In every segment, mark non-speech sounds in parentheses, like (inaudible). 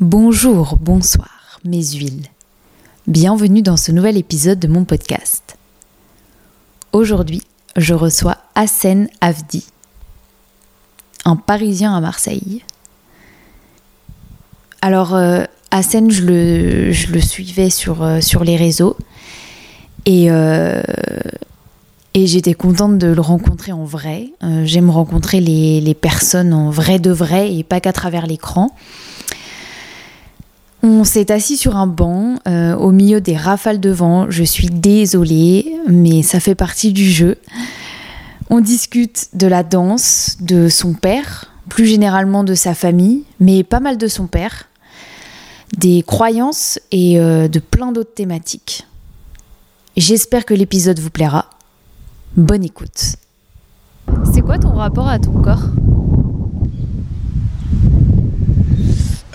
Bonjour, bonsoir, mes huiles. Bienvenue dans ce nouvel épisode de mon podcast. Aujourd'hui, je reçois Hassen Avdi, un Parisien à Marseille. Alors, euh, je le, suivais sur, euh, les réseaux et, euh, et j'étais contente de le rencontrer en vrai. Euh, J'aime rencontrer les personnes en vrai de vrai et pas qu'à travers l'écran. On s'est assis sur un banc euh, au milieu des rafales de vent. Je suis désolée, mais ça fait partie du jeu. On discute de la danse, de son père, plus généralement de sa famille, mais pas mal de son père, des croyances et euh, de plein d'autres thématiques. J'espère que l'épisode vous plaira. Bonne écoute. C'est quoi ton rapport à ton corps?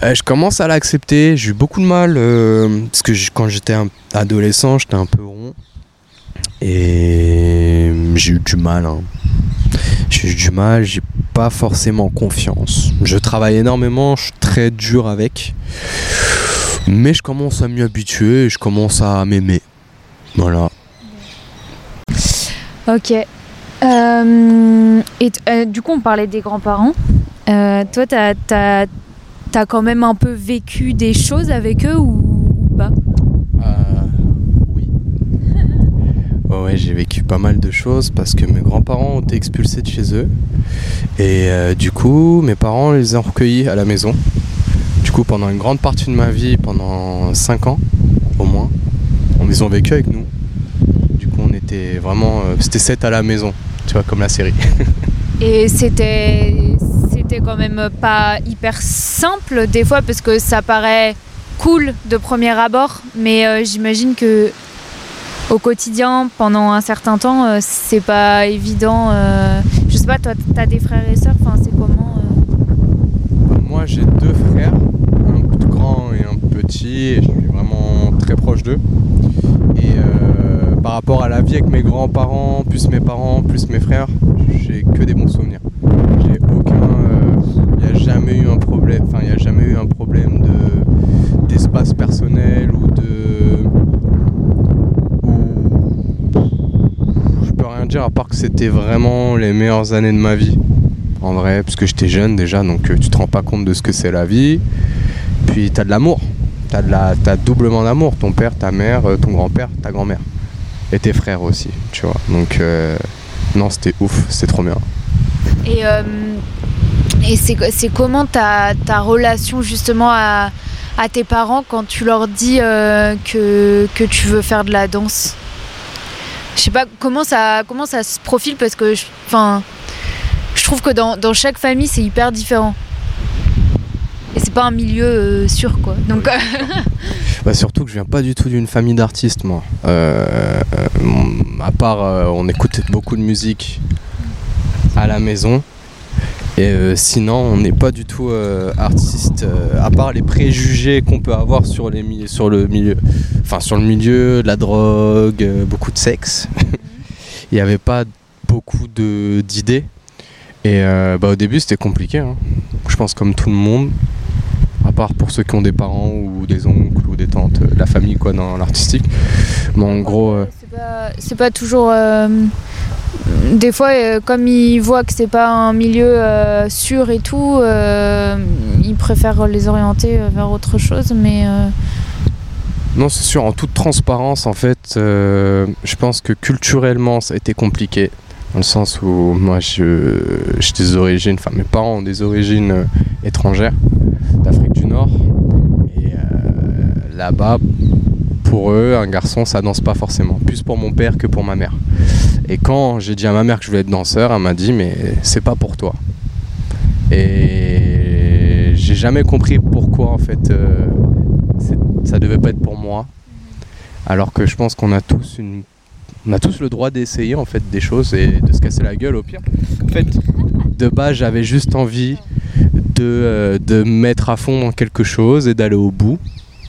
Euh, je commence à l'accepter. J'ai eu beaucoup de mal euh, parce que quand j'étais adolescent, j'étais un peu rond et j'ai eu du mal. hein. J'ai eu du mal. J'ai pas forcément confiance. Je travaille énormément. Je suis très dur avec, mais je commence à m'y habituer. Et je commence à m'aimer. Voilà. Ok. Euh, et du coup, on parlait des grands-parents. Toi, t'as as, quand même un peu vécu des choses avec eux ou, ou pas Euh, oui. (laughs) Ouais, ouais, j'ai vécu pas mal de choses parce que mes grands-parents ont été expulsés de chez eux. Et euh, du coup, mes parents les ont recueillis à la maison. Du coup, pendant une grande partie de ma vie, pendant 5 ans au moins, on- ils ont vécu avec nous. Du coup, on était vraiment. euh, C'était 7 à la maison, tu vois, comme la série. (laughs) Et c'était quand même pas hyper simple des fois parce que ça paraît cool de premier abord, mais euh, j'imagine que au quotidien, pendant un certain temps, euh, c'est pas évident. euh, je sais pas, toi, t'as des frères et sœurs, enfin, c'est comment euh Moi, j'ai deux frères, un grand et un petit, et je suis vraiment très proche d'eux. Et par rapport à la vie avec mes grands-parents, plus mes parents, plus mes frères, j'ai que des bons souvenirs. J'ai aucun. Jamais eu un problème. Enfin, il n'y a jamais eu un problème de d'espace personnel ou de. ou- Je peux rien dire à part que c'était vraiment les meilleures années de ma vie en vrai, parce que j'étais jeune déjà, donc euh, tu te rends pas compte de ce que c'est la vie. Puis t'as de l'amour, t'as de la, t'as doublement d'amour, ton père, ta mère, euh, ton grand-père, ta grand-mère, et tes frères aussi, tu vois. Donc euh, non, c'était ouf, c'était trop bien. Et, euh, et c'est comment ta, ta relation justement à, à tes parents quand tu leur dis euh, que, que tu veux faire de la danse? Je sais pas comment ça, comment ça se profile? Parce que je, je trouve que dans, dans chaque famille c'est hyper différent. Et c'est pas un milieu euh, sûr quoi. Donc (laughs) Bah, surtout que je viens pas du tout d'une famille d'artistes, moi. Euh, à part, on écoutait beaucoup de musique à la maison. Et euh, sinon, on n'est pas du tout euh, artiste, euh, à part les préjugés qu'on peut avoir sur, les sur le milieu. Enfin, sur le milieu, de la drogue, beaucoup de sexe. (laughs) Il n'y avait pas beaucoup d'idées. Et bah, au début, c'était compliqué. hein. Je pense comme tout le monde à part pour ceux qui ont des parents ou des oncles ou des tantes, la famille quoi dans l'artistique. Mais en gros, c'est pas toujours. Des fois, euh, comme ils voient que c'est pas un milieu euh, sûr et tout, euh, ils préfèrent les orienter vers autre chose. Mais non c'est sûr, en toute transparence en fait, je pense que culturellement ça a été compliqué. Dans le sens où moi je, j'ai des origines, enfin mes parents ont des origines étrangères d'Afrique du Nord. Et là-bas, pour eux, un garçon ça danse pas forcément. Plus pour mon père que pour ma mère. Et quand j'ai dit à ma mère que je voulais être danseur, elle m'a dit mais c'est pas pour toi. Et j'ai jamais compris pourquoi en fait euh, ça devait pas être pour moi. Alors que je pense qu'on a tous le droit d'essayer en fait des choses et de se casser la gueule au pire. En fait, de base, j'avais juste envie de, euh, de me mettre à fond dans quelque chose et d'aller au bout.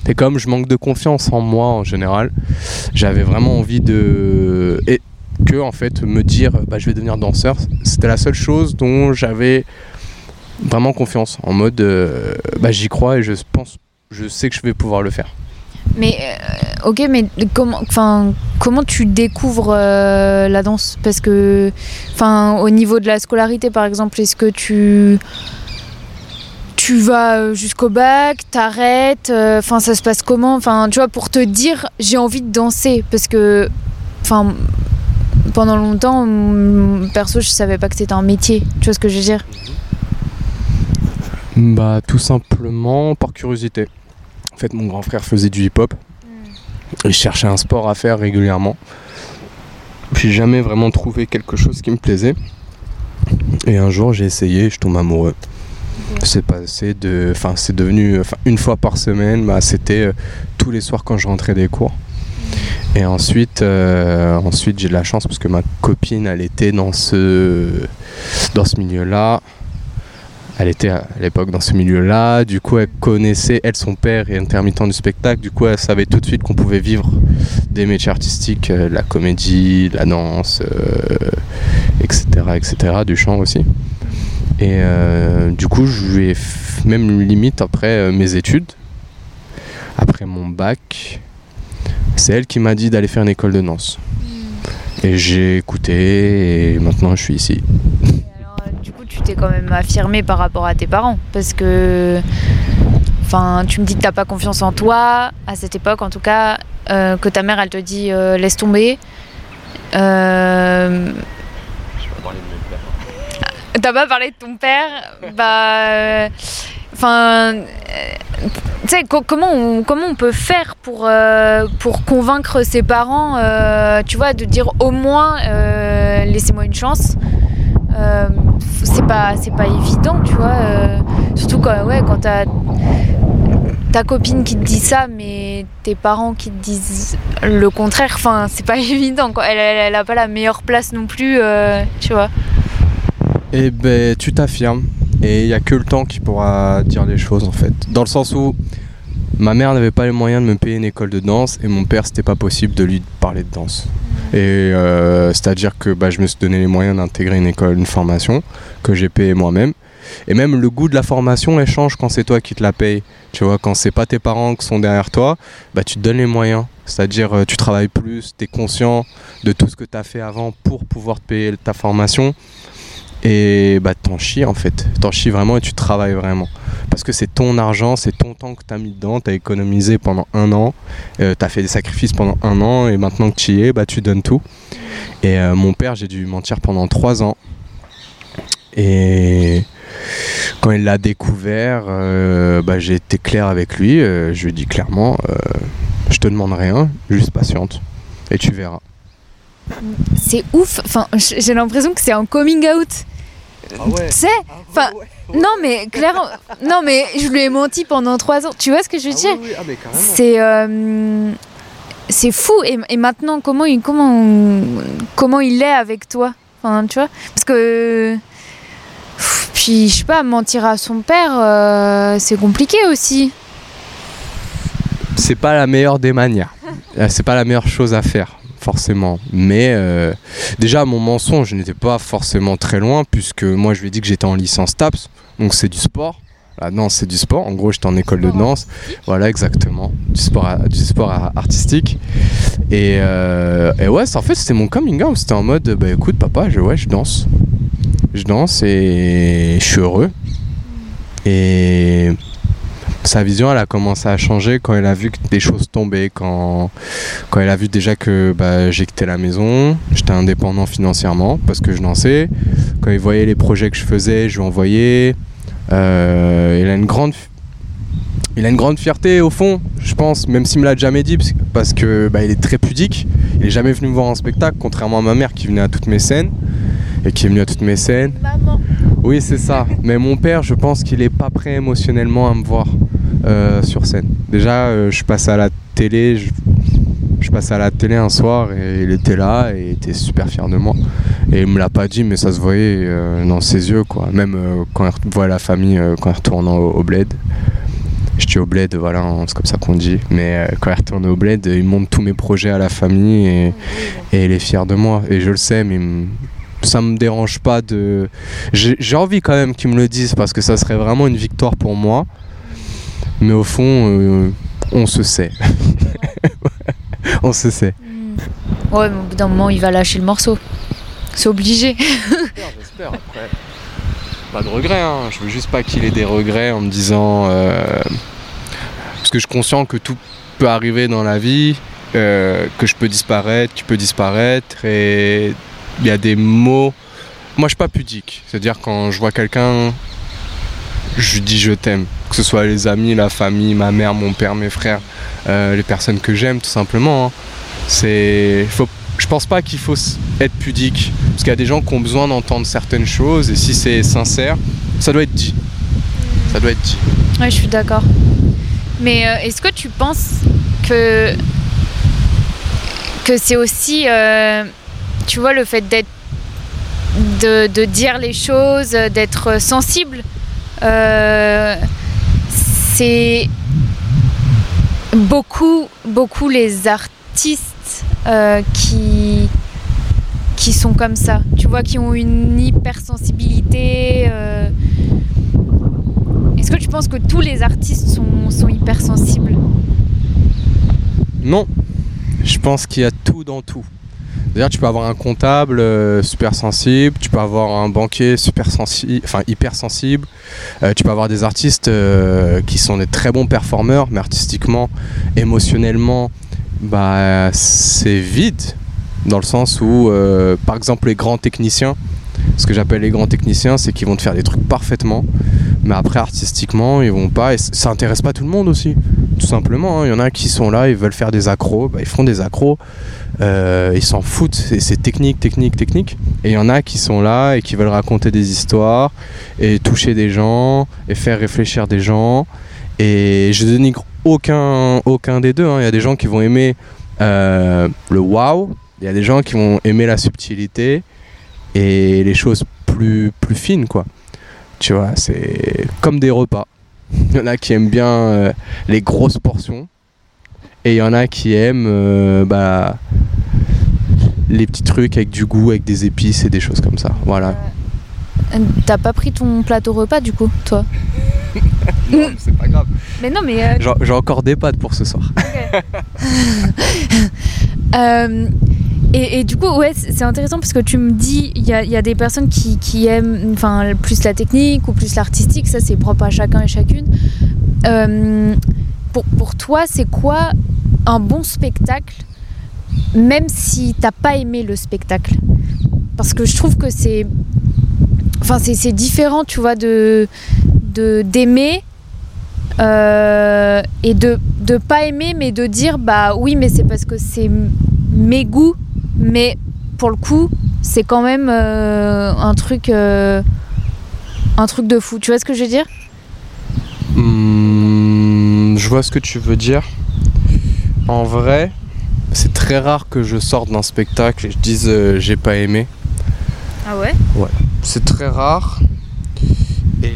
Et comme je manque de confiance en moi en général, j'avais vraiment envie de. Et que, en fait, me dire bah, je vais devenir danseur, c'était la seule chose dont j'avais vraiment confiance, en mode euh, bah, j'y crois et je pense, je sais que je vais pouvoir le faire. Mais euh, ok, mais comment, comment tu découvres euh, la danse? Parce que, au niveau de la scolarité, par exemple, est-ce que tu tu vas jusqu'au bac, t'arrêtes, enfin, ça se passe comment? Enfin, tu vois, pour te dire, j'ai envie de danser, parce que, enfin, pendant longtemps, perso, je savais pas que c'était un métier. Tu vois ce que je veux dire? Bah, tout simplement par curiosité. En fait, mon grand frère faisait du hip-hop. Mm. Il cherchait un sport à faire régulièrement. J'ai jamais vraiment trouvé quelque chose qui me plaisait. Et un jour, j'ai essayé, je tombe amoureux. C'est passé de, enfin, c'est devenu, enfin, une fois par semaine. Bah, c'était euh, tous les soirs quand je rentrais des cours. Mm. Et ensuite, euh, ensuite j'ai de la chance parce que ma copine, elle était dans ce, dans ce milieu-là elle était à l'époque dans ce milieu-là, du coup elle connaissait, elle, son père est intermittent du spectacle, du coup elle savait tout de suite qu'on pouvait vivre des métiers artistiques, euh, la comédie, la danse, etc., etc., du chant aussi. Et euh, du coup je lui ai même limite après mes études, après mon bac, c'est elle qui m'a dit d'aller faire une école de danse. Hmm. Et j'ai écouté et maintenant je suis ici tu t'es quand même affirmé par rapport à tes parents. Parce que. Enfin, tu me dis que t'as pas confiance en toi, à cette époque en tout cas, euh, que ta mère elle te dit euh, laisse tomber. Euh... T'as pas parlé de ton père Bah. Euh, enfin. tu sais, comment, on, comment on peut faire pour, pour convaincre ses parents, tu vois, de dire au moins laissez-moi une chance euh, c'est pas pas évident tu vois euh, surtout quand ouais quand t'as ta copine qui te dit ça mais tes parents qui te disent le contraire enfin c'est pas (laughs) évident. Elle, elle, a pas la meilleure place non plus euh, tu vois eh ben tu t'affirmes et il y a que le temps qui pourra dire les choses en fait dans le sens où ma mère n'avait pas les moyens de me payer une école de danse et mon père c'était pas possible de lui parler de danse et euh, c'est-à-dire que bah, je me suis donné les moyens d'intégrer une école, une formation que j'ai payée moi-même. Et même le goût de la formation, elle change quand c'est toi qui te la payes. Tu vois, quand c'est pas tes parents qui sont derrière toi, bah, tu te donnes les moyens. C'est-à-dire, euh, tu travailles plus, tu es conscient de tout ce que tu as fait avant pour pouvoir te payer ta formation. Et bah, t'en chies en fait. T'en chies vraiment et tu travailles vraiment parce que c'est ton argent, c'est ton temps que tu as mis dedans, tu as économisé pendant un an, euh, tu as fait des sacrifices pendant un an et maintenant que tu y es, bah, tu donnes tout. Et euh, mon père, j'ai dû mentir pendant trois ans. Et quand il l'a découvert, euh, bah, j'ai été clair avec lui. je lui ai dit clairement, je te demande rien, juste patiente et tu verras. C'est ouf. Enfin, j'ai l'impression que c'est un coming out. Ah ouais. Tu sais, ah enfin, non, mais clairement, non, mais je lui ai menti pendant trois ans. Tu vois ce que je veux ah dire ah, C'est euh, c'est fou. Et, maintenant, comment il, comment, comment il est avec toi? Enfin, Tu vois? Parce que. Puis, je sais pas, mentir à son père, euh, c'est compliqué aussi. C'est pas la meilleure des manières. Euh, c'est pas la meilleure chose à faire forcément. Mais euh, déjà, mon mensonge n'était pas forcément très loin, puisque moi, je lui ai dit que j'étais en licence TAPS, donc c'est du sport. La danse, c'est du sport. En gros, j'étais en école de danse. Voilà, exactement. Du sport, du sport artistique. Et, euh, ouais, en fait, c'était mon coming out. C'était en mode, bah écoute, papa, je, ouais, je danse. Je danse et je suis heureux. Et sa vision elle a commencé à changer quand elle a vu que des choses tombaient, quand, quand elle a vu déjà que bah, j'ai quitté la maison, j'étais indépendant financièrement parce que je dansais, quand il voyait les projets que je faisais, je lui envoyais. Euh, il a une grande il a une grande fierté au fond, je pense, même s'il me l'a jamais dit, parce que bah, il est très pudique. Il est jamais venu me voir en spectacle, contrairement à ma mère qui venait à toutes mes scènes et qui est venue à toutes mes scènes. Oui, c'est ça. Mais mon père, je pense qu'il est pas prêt émotionnellement à me voir. Euh, sur scène. Déjà, euh, je passais à la télé, je, passais à la télé un soir et il était là et il était super fier de moi. Et il me l'a pas dit, mais ça se voyait euh, dans ses yeux, quoi. Même quand il voit la famille, quand il retourne au, bled. Je dis au bled, voilà, hein, c'est comme ça qu'on dit. Mais quand il retourne au bled, il montre tous mes projets à la famille et, et il est fier de moi. Et je le sais, mais ça me dérange pas de. J'ai envie quand même qu'ils me le disent parce que ça serait vraiment une victoire pour moi. Mais au fond, euh, on se sait. (laughs) on se sait. Hmm. Ouais, mais au bout d'un moment, il va lâcher le morceau. C'est obligé. J'espère, j'espère. Après, pas de regrets. Hein. Je veux juste pas qu'il ait des regrets en me disant. Euh, parce que je suis conscient que tout peut arriver dans la vie, euh, que je peux disparaître, tu peux disparaître, et il y a des mots. Moi, je suis pas pudique. C'est-à-dire quand je vois quelqu'un, je dis je t'aime. Que ce soit les amis, la famille, ma mère, mon père, mes frères, euh, les personnes que j'aime, tout simplement. Hein. C'est, je pense pas qu'il faut être pudique, parce qu'il y a des gens qui ont besoin d'entendre certaines choses, et si c'est sincère, ça doit être dit. Ça doit être dit. Ouais, je suis d'accord. Mais euh, est-ce que tu penses que que c'est aussi, euh, tu vois, le fait d'être de, de, dire les choses, d'être sensible, euh, c'est beaucoup, beaucoup les artistes qui qui sont comme ça, tu vois, qui ont une hypersensibilité. Euh, est-ce que tu penses que tous les artistes sont hypersensibles? Non. Je pense qu'il y a tout dans tout. D'ailleurs, tu peux avoir un comptable euh, super sensible, tu peux avoir un banquier super sensible, enfin hyper sensible, euh, tu peux avoir des artistes euh, qui sont des très bons performeurs, mais artistiquement, émotionnellement, bah c'est vide dans le sens où, par exemple, les grands techniciens, ce que j'appelle les grands techniciens, c'est qu'ils vont te faire des trucs parfaitement, mais après artistiquement, ils vont pas. Et ça intéresse pas tout le monde aussi, tout simplement. Hein. Il y en a qui sont là, ils veulent faire des accros, bah, ils font des accros, euh, ils s'en foutent, c'est technique, technique, technique. Et il y en a qui sont là et qui veulent raconter des histoires et toucher des gens et faire réfléchir des gens. Et je dénigre aucun, aucun des deux. Hein. Il y a des gens qui vont aimer euh, le wow, il y a des gens qui vont aimer la subtilité et les choses plus, plus fines, quoi. Tu vois, c'est comme des repas. Il y en a qui aiment bien euh, les grosses portions et il y en a qui aiment euh, bah, les petits trucs avec du goût, avec des épices et des choses comme ça. Voilà. Euh, t'as pas pris ton plateau repas du coup, toi (laughs) Non, c'est pas grave. Mais non, mais. J'ai encore des pâtes pour ce soir. (laughs) Et, du coup, ouais, c'est intéressant parce que tu me dis, il y a, des personnes qui, aiment enfin, plus la technique ou plus l'artistique, ça c'est propre à chacun et chacune. Euh, pour, toi, c'est quoi un bon spectacle, même si t'as pas aimé le spectacle? Parce que je trouve que c'est. Enfin, c'est différent, tu vois, de d'aimer euh, et de ne pas aimer, mais de dire, bah oui, mais c'est parce que c'est mes goûts mais pour le coup, c'est quand même euh, un truc euh, un truc de fou. Tu vois ce que je veux dire? Hmm, Je vois ce que tu veux dire. En vrai, c'est très rare que je sorte d'un spectacle et je dise euh, j'ai pas aimé. Ah ouais? Ouais. C'est très rare.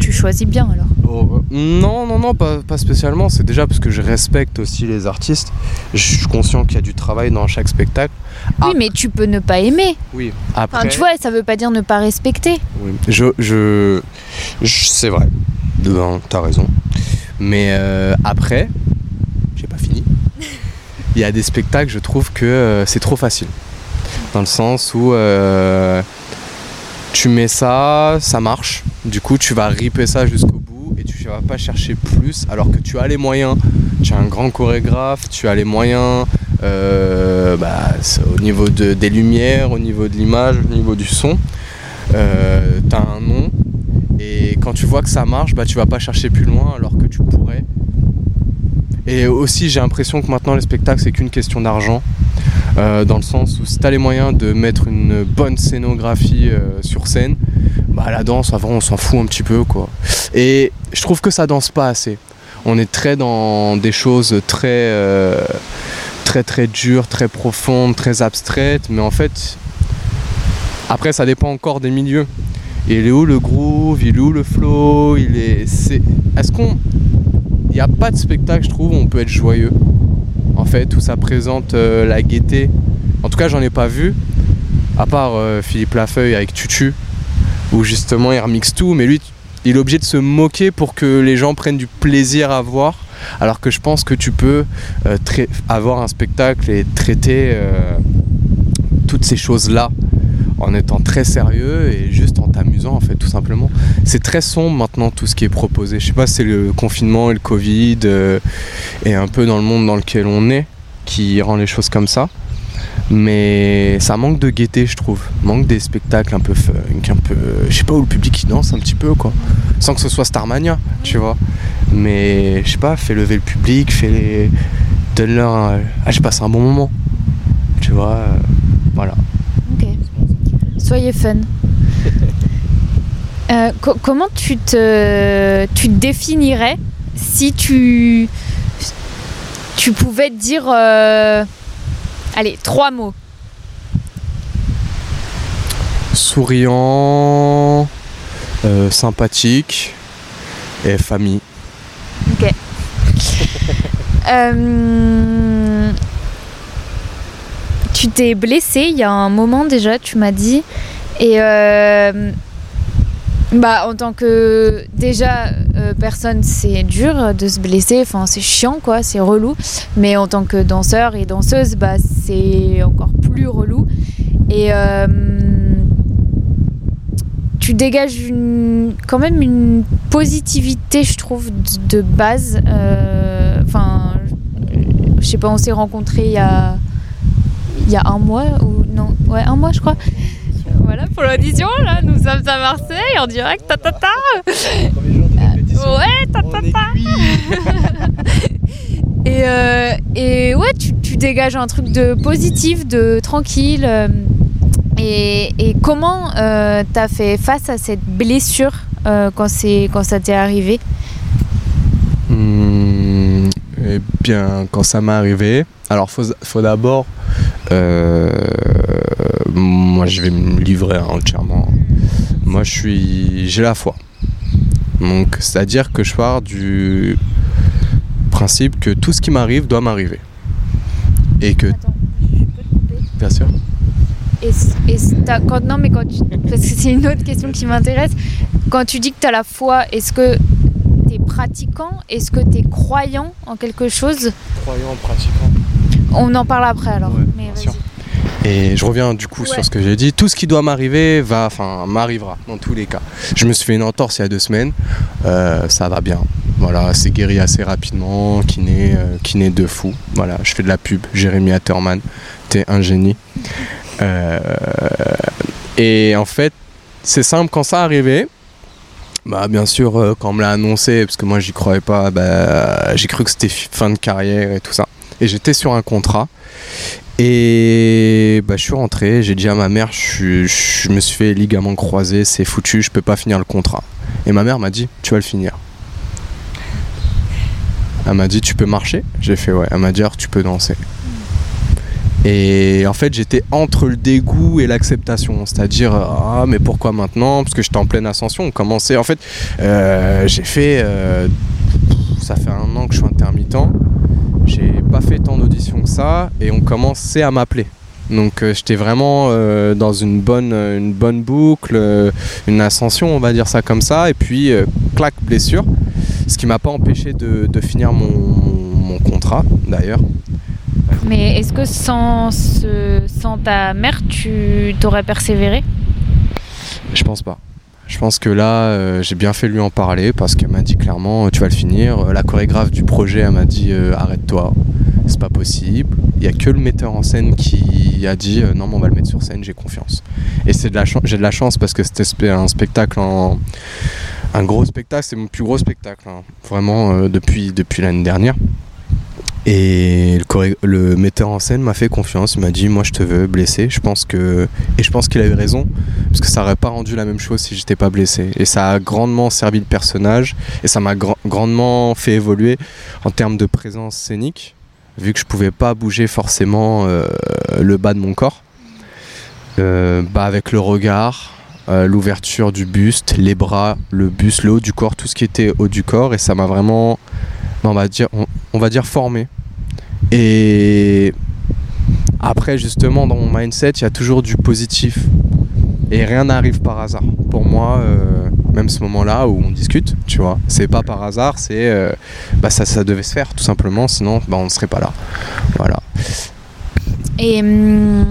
Tu choisis bien alors oh, Non, non, non, pas, spécialement. C'est déjà parce que je respecte aussi les artistes. Je suis conscient qu'il y a du travail dans chaque spectacle. Oui, mais tu peux ne pas aimer. Oui, après. tu vois, ça veut pas dire ne pas respecter. Oui, je. je, c'est vrai. T'as raison. Mais euh, après, j'ai pas fini. (laughs) Il y a des spectacles, je trouve que euh, c'est trop facile. Dans le sens où. Euh, tu mets ça, ça marche. Du coup, tu vas riper ça jusqu'au bout et tu vas pas chercher plus alors que tu as les moyens. Tu es un grand chorégraphe, tu as les moyens euh, bah, au niveau de, des lumières, au niveau de l'image, au niveau du son. Euh, tu as un nom et quand tu vois que ça marche, bah, tu vas pas chercher plus loin alors que tu pourrais. Et aussi, j'ai l'impression que maintenant, les spectacles, c'est qu'une question d'argent. Euh, dans le sens où si tu as les moyens de mettre une bonne scénographie euh, sur scène, bah la danse, avant, on s'en fout un petit peu, quoi. Et je trouve que ça danse pas assez. On est très dans des choses très, euh, très, très dures, très profondes, très abstraites, mais en fait, après, ça dépend encore des milieux. Il est où le groove? Il est où le flow? Il est. Est-ce qu'on. Il n'y a pas de spectacle, je trouve, où on peut être joyeux en fait, où ça présente euh, la gaieté. En tout cas, j'en ai pas vu. À part euh, Philippe Lafeuille avec Tutu, où justement il remixe tout, mais lui, il est obligé de se moquer pour que les gens prennent du plaisir à voir. Alors que je pense que tu peux euh, avoir un spectacle et traiter euh, toutes ces choses-là en étant très sérieux et juste en t'amusant en fait tout simplement. C'est très sombre maintenant tout ce qui est proposé. Je sais pas c'est le confinement et le Covid euh, et un peu dans le monde dans lequel on est qui rend les choses comme ça. Mais ça manque de gaieté je trouve. Manque des spectacles un peu funk, un peu. Je sais pas où le public qui danse un petit peu quoi. Sans que ce soit Starmania, tu vois. Mais je sais pas, fais lever le public, fais les. Donne-leur un. Ah je passe un bon moment. Tu vois. euh, voilà. Ok. Soyez fun. (laughs) Euh, co- comment tu te, tu te définirais si tu, tu pouvais te dire, euh, allez, trois mots. souriant, euh, sympathique et famille. (laughs) Euh, tu t'es blessé il y a un moment déjà, tu m'as dit. Et euh, bah, en tant que déjà euh, personne, c'est dur de se blesser. Enfin, c'est chiant, quoi. C'est relou. Mais en tant que danseur et danseuse, bah, c'est encore plus relou. Et euh, tu dégages quand même une positivité, je trouve, de, base. Euh, Enfin, je sais pas, on s'est rencontrés il y a, y a un mois ou non, ouais, un mois, je crois. Voilà pour l'audition, là, nous sommes à Marseille en direct, ta ta ta. Ouais, ta ta ta. (laughs) Et, euh, et ouais, tu, tu dégages un truc de positif, de tranquille. euh, et, et comment euh, t'as fait face à cette blessure euh, quand, c'est, quand ça t'est arrivé? Hmm, eh bien, quand ça m'est arrivé, alors faut, faut d'abord, euh, moi je vais me livrer entièrement. Moi je suis, j'ai la foi. Donc c'est-à-dire que je pars du principe que tout ce qui m'arrive doit m'arriver. Et que, Attends, je peux te couper bien sûr. Et, et quand, non, mais quand tu, parce que c'est une autre question qui m'intéresse. Quand tu dis que tu as la foi, est-ce que tu es pratiquant? Est-ce que tu es croyant en quelque chose? Croyant, pratiquant. On en parle après alors. Ouais, mais bien vas-y. sûr. Et je reviens du coup Ouais. sur ce que j'ai dit. Tout ce qui doit m'arriver va, enfin, m'arrivera dans tous les cas. Je me suis fait une entorse il y a deux semaines. Euh, ça va bien. Voilà, c'est guéri assez rapidement. Kiné, euh, kiné de fou. Voilà, je fais de la pub. Jérémy Atterman, t'es un génie. Euh, et en fait, c'est simple quand ça arrivait. Bah bien sûr, euh, quand on me l'a annoncé, parce que moi j'y croyais pas, bah, j'ai cru que c'était fi- fin de carrière et tout ça. Et j'étais sur un contrat. Et bah, je suis rentré, j'ai dit à ma mère, je, me suis fait ligament croisé, c'est foutu, je peux pas finir le contrat. Et ma mère m'a dit, tu vas le finir. Elle m'a dit, tu peux marcher? J'ai fait, ouais. Elle m'a dit, tu peux danser. Et en fait, j'étais entre le dégoût et l'acceptation. C'est-à-dire, ah, mais pourquoi maintenant? Parce que j'étais en pleine ascension. On commençait. En fait, euh, j'ai fait. euh, ça fait un an que je suis intermittent. J'ai pas fait tant d'auditions que ça. Et on commençait à m'appeler. Donc, euh, j'étais vraiment euh, dans une bonne, une bonne boucle, euh, une ascension, on va dire ça comme ça. Et puis, euh, clac, blessure. Ce qui m'a pas empêché de, de finir mon, mon contrat, d'ailleurs. Mais est-ce que sans, ce- sans ta mère, tu t'aurais persévéré? Je pense pas. Je pense que là, euh, j'ai bien fait lui en parler parce qu'elle m'a dit clairement, euh, tu vas le finir. Euh, La chorégraphe du projet, elle m'a dit, arrête-toi, c'est pas possible. Il y a que le metteur en scène qui a dit, non, mais on va le mettre sur scène, j'ai confiance. Et c'est de la j'ai de la chance parce que c'était un spectacle. Un gros spectacle, c'est mon plus gros spectacle, hein, vraiment, depuis, depuis l'année dernière. Et le, metteur en scène m'a fait confiance, il m'a dit moi je te veux blessé, je pense que et je pense qu'il a eu raison parce que ça aurait pas rendu la même chose si j'étais pas blessé. Et ça a grandement servi le personnage et ça m'a gra- grandement fait évoluer en termes de présence scénique vu que je pouvais pas bouger forcément euh, le bas de mon corps. Euh, bah avec le regard euh, l'ouverture du buste les bras le buste le haut du corps tout ce qui était haut du corps et ça m'a vraiment bah, on va dire on- on va dire formé et Après, justement, dans mon mindset, il y a toujours du positif. Et rien n'arrive par hasard. Pour moi, euh, même ce moment-là où on discute, tu vois, c'est pas par hasard, c'est. euh, bah, ça, ça devait se faire, tout simplement, sinon, bah, on ne serait pas là. Voilà. Et hum,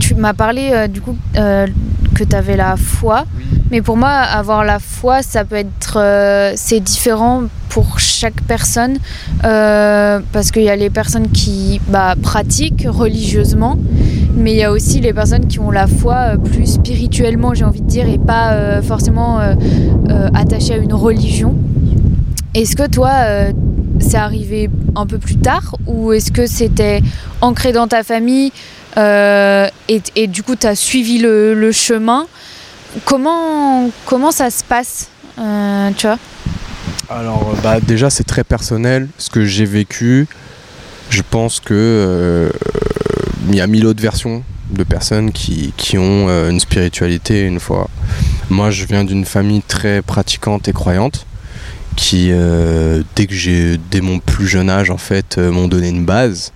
tu m'as parlé euh, du coup euh, que tu avais la foi. Mais pour moi, avoir la foi, ça peut être. euh, c'est différent pour chaque personne. euh, parce qu'il y a les personnes qui bah, pratiquent religieusement. Mais il y a aussi les personnes qui ont la foi euh, plus spirituellement, j'ai envie de dire, et pas euh, forcément attachées à une religion. Est-ce que toi, c'est arrivé un peu plus tard ou est-ce que c'était ancré dans ta famille et, du coup tu as suivi le, chemin? Comment, comment ça se passe Tu vois? Alors, bah, déjà, c'est très personnel. Ce que j'ai vécu, je pense que euh, il y a mille autres versions de personnes qui, ont euh, une spiritualité une fois. Moi, je viens d'une famille très pratiquante et croyante qui, euh, dès que j'ai, dès mon plus jeune âge, en fait, euh, m'ont donné une base,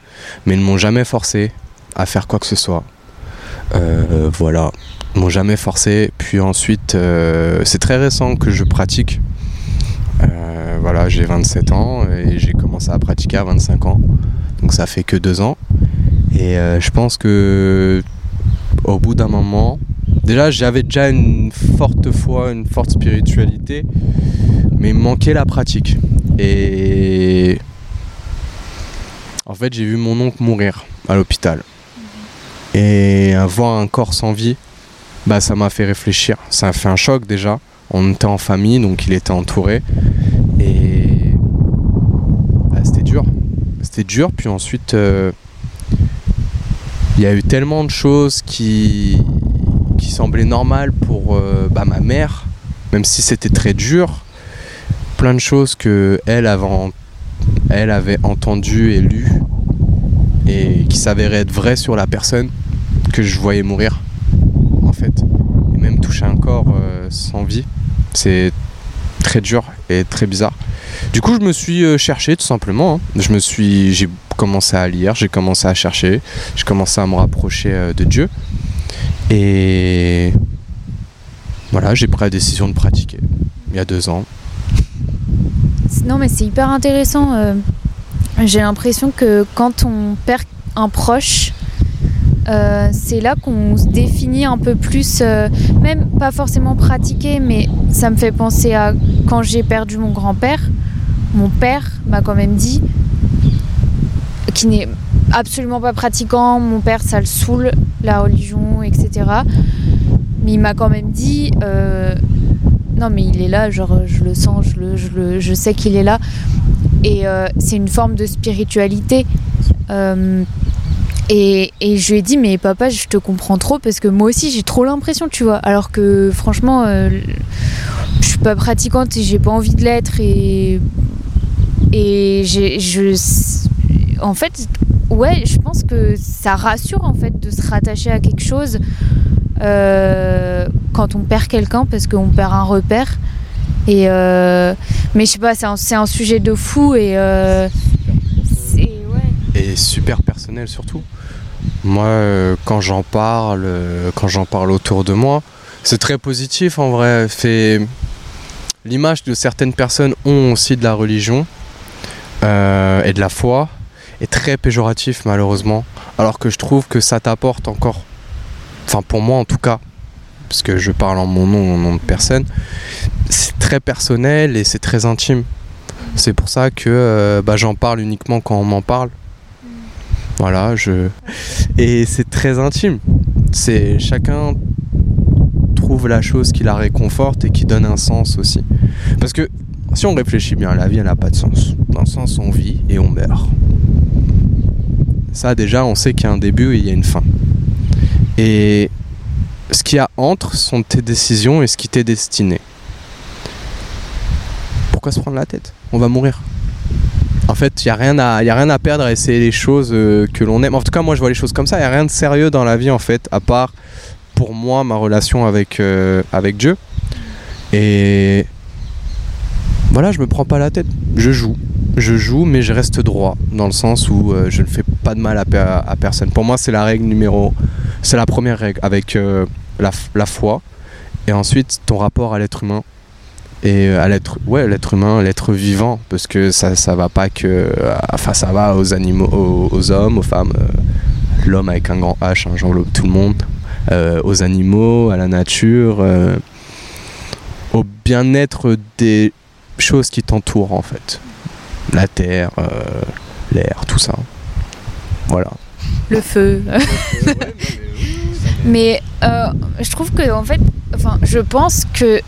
mais ne m'ont jamais forcé à faire quoi que ce soit. Euh, voilà, m'ont jamais forcé. Puis ensuite, euh, c'est très récent que je pratique. Euh, voilà, j'ai 27 ans et j'ai commencé à pratiquer à 25 ans. Donc ça fait que deux ans. Et euh, je pense que au bout d'un moment, déjà j'avais déjà une forte foi, une forte spiritualité, mais manquait la pratique. Et en fait, j'ai vu mon oncle mourir à l'hôpital. Et avoir un corps sans vie, bah ça m'a fait réfléchir. Ça a fait un choc déjà. On était en famille, donc il était entouré. Et bah, c'était dur. C'était dur. Puis ensuite, euh, il y a eu tellement de choses qui, qui semblaient normales pour euh, bah, ma mère, même si c'était très dur. Plein de choses que elle avait, elle avait entendues et lues et qui s'avéraient être vraies sur la personne que je voyais mourir, en fait. Et même toucher un corps euh, sans vie, c'est très dur et très bizarre. Du coup, je me suis euh, cherché tout simplement. hein. Je me suis, j'ai commencé à lire, j'ai commencé à chercher, j'ai commencé à me rapprocher euh, de Dieu. Et voilà, j'ai pris la décision de pratiquer il y a deux ans. Non, mais c'est hyper intéressant. euh, J'ai l'impression que quand on perd un proche, euh, c'est là qu'on se définit un peu plus, euh, même pas forcément pratiquer, mais ça me fait penser à quand j'ai perdu mon grand-père. Mon père m'a quand même dit, qui n'est absolument pas pratiquant, mon père ça le saoule, la religion, etc. Mais il m'a quand même dit, euh, non mais il est là, genre je le sens, je, le, je, le- je sais qu'il est là. Et c'est une forme de spiritualité. Et, et je lui ai dit, mais papa, je te comprends trop parce que moi aussi j'ai trop l'impression, tu vois. Alors que franchement, euh, je suis pas pratiquante et j'ai pas envie de l'être. Et, et j'ai, je, en fait, ouais, je pense que ça rassure en fait de se rattacher à quelque chose euh, quand on perd quelqu'un parce qu'on perd un repère. Et euh, mais je sais pas, c'est un, c'est un sujet de fou et euh, ouais. et super personnel surtout. Moi, euh, quand j'en parle, euh, quand j'en parle autour de moi, c'est très positif en vrai. L'image de certaines personnes ont aussi de la religion euh, et de la foi est très péjoratif malheureusement. Alors que je trouve que ça t'apporte encore, enfin pour moi en tout cas, parce que je parle en mon nom, au nom de personne, c'est très personnel et c'est très intime. C'est pour ça que bah, j'en parle uniquement quand on m'en parle. Voilà, je. Et c'est très intime. C'est chacun trouve la chose qui la réconforte et qui donne un sens aussi. Parce que si on réfléchit bien, la vie elle n'a pas de sens. Dans le sens on vit et on meurt. Ça déjà, on sait qu'il y a un début et il y a une fin. Et ce qu'il y a entre sont tes décisions et ce qui t'est destiné. Pourquoi se prendre la tête? On va mourir. En fait, il n'y a, rien à- a rien à perdre à essayer les choses euh, que l'on aime. En tout cas, moi, je vois les choses comme ça. Il n'y a rien de sérieux dans la vie, en fait, à part, pour moi, ma relation avec, euh, avec Dieu. Et voilà, je me prends pas la tête. Je joue. je joue, mais je reste droit, dans le sens où euh, je ne fais pas de mal à, personne. Pour moi, c'est la règle numéro. C'est la première règle, avec la, foi, et ensuite ton rapport à l'être humain. Et à l'être ouais, l'être humain, l'être vivant, parce que ça, ça va pas que. Enfin, ça va aux animaux, aux, hommes, aux femmes, l'homme avec un grand H, hein, tout le monde, aux animaux, à la nature, au bien-être des choses qui t'entourent en fait la terre, euh, l'air, tout ça. Voilà. Le feu. (laughs) mais euh, je trouve que en fait, enfin, je pense que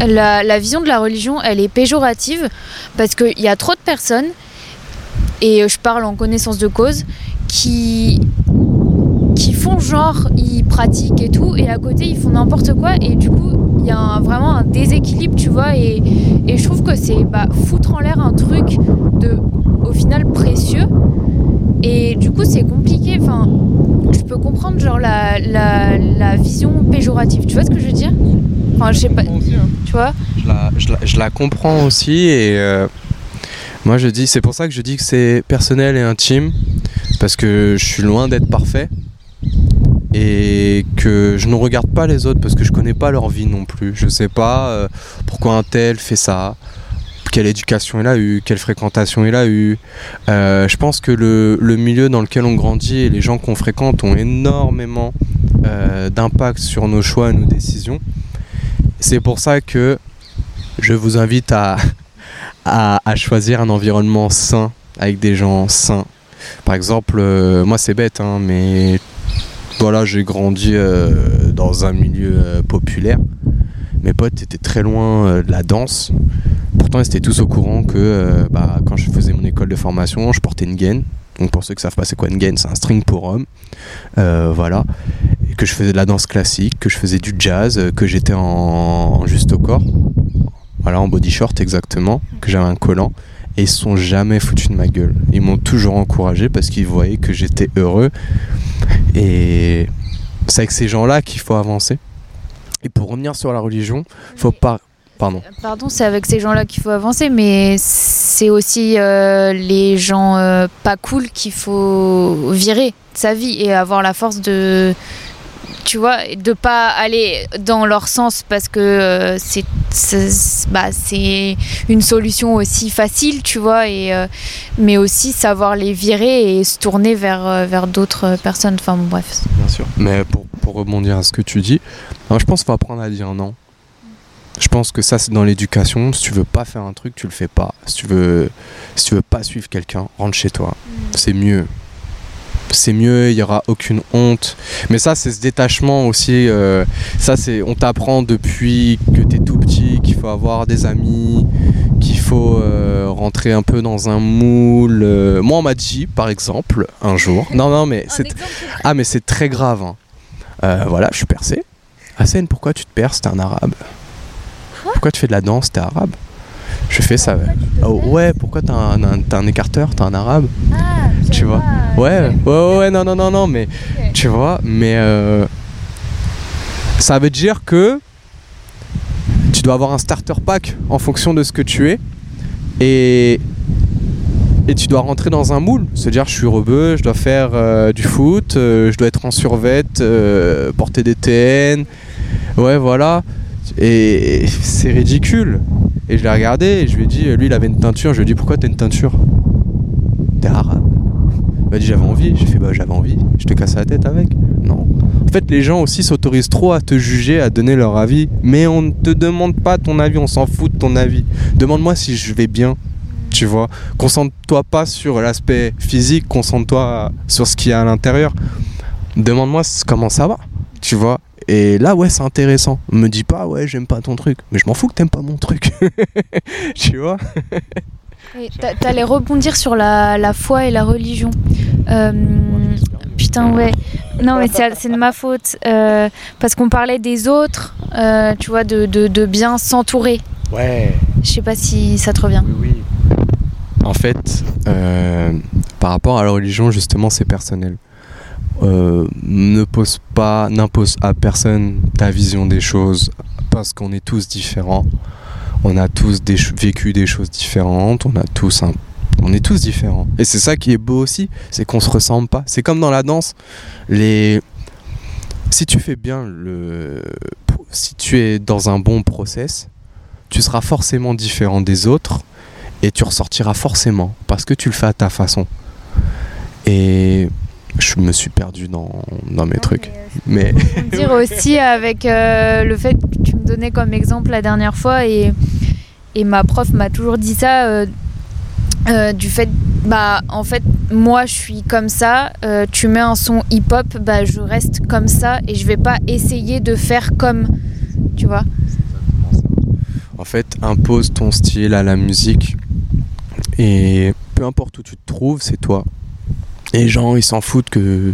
la, vision de la religion, elle est péjorative parce qu'il y a trop de personnes, et je parle en connaissance de cause, qui font genre, ils pratiquent et tout, et à côté ils font n'importe quoi, et du coup il y a vraiment un déséquilibre, tu vois, et, et je trouve que c'est bah, foutre en l'air un truc de, au final, précieux, et du coup c'est compliqué, enfin, je peux comprendre genre la, la, vision péjorative, tu vois ce que je veux dire? Je la, comprends aussi, et euh, moi je dis, c'est pour ça que je dis que c'est personnel et intime, parce que je suis loin d'être parfait et que je ne regarde pas les autres parce que je connais pas leur vie non plus. Je sais pas euh, pourquoi un tel fait ça, quelle éducation il a eu, quelle fréquentation il a eu. Euh, je pense que le, milieu dans lequel on grandit et les gens qu'on fréquente ont énormément d'impact sur nos choix et nos décisions. C'est pour ça que je vous invite (laughs) à, choisir un environnement sain avec des gens sains. Par exemple, moi c'est bête, hein, mais voilà, j'ai grandi euh, dans un milieu euh, populaire. Mes potes étaient très loin euh, de la danse. Pourtant, ils étaient tous au courant que bah, quand je faisais mon école de formation, je portais une gaine. Donc pour ceux qui savent pas c'est quoi une gaine, c'est un string pour homme. voilà. Et que je faisais de la danse classique, que je faisais du jazz, que j'étais en, juste au corps. Voilà, en body short exactement, que j'avais un collant. Et ils se sont jamais foutus de ma gueule. Ils m'ont toujours encouragé parce qu'ils voyaient que j'étais heureux et c'est avec ces gens-là qu'il faut avancer. Et pour revenir sur la religion, faut pas. Pardon. Pardon, c'est avec ces gens-là qu'il faut avancer, mais c'est aussi euh, les gens euh, pas cool qu'il faut virer de sa vie et avoir la force de, tu vois, de pas aller dans leur sens parce que euh, c'est bah, c'est une solution aussi facile, tu vois, et, euh, mais aussi savoir les virer et se tourner vers, vers d'autres personnes. Enfin, bon, bref. Bien sûr. Mais pour, pour rebondir à ce que tu dis, je pense qu'il faut apprendre à dire non. Je pense que ça, c'est dans l'éducation. Si tu veux pas faire un truc, tu le fais pas. Si tu veux, si tu veux pas suivre quelqu'un, rentre chez toi. Mm. C'est mieux c'est mieux, il n'y aura aucune honte. Mais ça, c'est ce détachement aussi. Euh, ça, c'est, on t'apprend depuis que tu es tout petit qu'il faut avoir des amis, qu'il faut euh, rentrer un peu dans un moule. Euh. moi, on m'a dit, par exemple, un jour. (laughs) Non, non, mais c'est, ah, mais c'est très grave. Hein. voilà, je suis percé. Hassan, pourquoi tu te perces? T'es un arabe. Pourquoi tu fais de la danse? T'es arabe? Je fais ça. Oh, ouais, pourquoi t'as un, un, un, écarteur? T'es un arabe? Ah, Tu vois? ouais, ouais, ouais, non, non, non, non, mais tu vois, mais euh, ça veut dire que tu dois avoir un starter pack en fonction de ce que tu es et et tu dois rentrer dans un moule, se dire je suis rebeu, je dois faire euh, du foot, euh, je dois être en survette, porter des TN, ouais voilà, et c'est ridicule. Et je l'ai regardé et je lui ai dit, lui il avait une teinture, je lui ai dit pourquoi t'as une teinture? T'es arabe. Il m'a dit j'avais envie, j'ai fait bah j'avais envie, je te casse la tête avec. Non. En fait les gens aussi s'autorisent trop à te juger, à donner leur avis, mais on ne te demande pas ton avis, on s'en fout de ton avis. Demande-moi si je vais bien, tu vois? Concentre-toi pas sur l'aspect physique, concentre-toi sur ce qu'il y a à l'intérieur. Demande-moi comment ça va, tu vois? Et là, ouais, c'est intéressant. Me dis pas, ouais, j'aime pas ton truc. Mais je m'en fous que t'aimes pas mon truc. (laughs) tu vois T'allais rebondir sur la, la, foi et la religion. Euh, putain, ouais. Non, mais c'est de ma faute. Euh, parce qu'on parlait des autres, euh, tu vois, de, de, de bien s'entourer. Ouais. Je sais pas si ça te revient. Oui, oui. En fait, par rapport à la religion, justement, c'est personnel. Euh, ne pose pas, n'impose à personne ta vision des choses parce qu'on est tous différents. On a tous vécu des choses différentes, on a tous On est tous différents. Et c'est ça qui est beau aussi, c'est qu'on se ressemble pas. C'est comme dans la danse. Si tu fais bien le. Si tu es dans un bon process, tu seras forcément différent des autres et tu ressortiras forcément parce que tu le fais à ta façon. Et je me suis perdu dans, dans mes trucs. Mais, dire aussi avec euh, le fait que tu me donnais comme exemple la dernière fois et, et ma prof m'a toujours dit ça euh, euh, du fait bah en fait moi je suis comme ça tu mets un son hip hop bah je reste comme ça et je vais pas essayer de faire comme tu vois. En fait impose ton style à la musique et peu importe où tu te trouves c'est toi les gens, ils s'en foutent que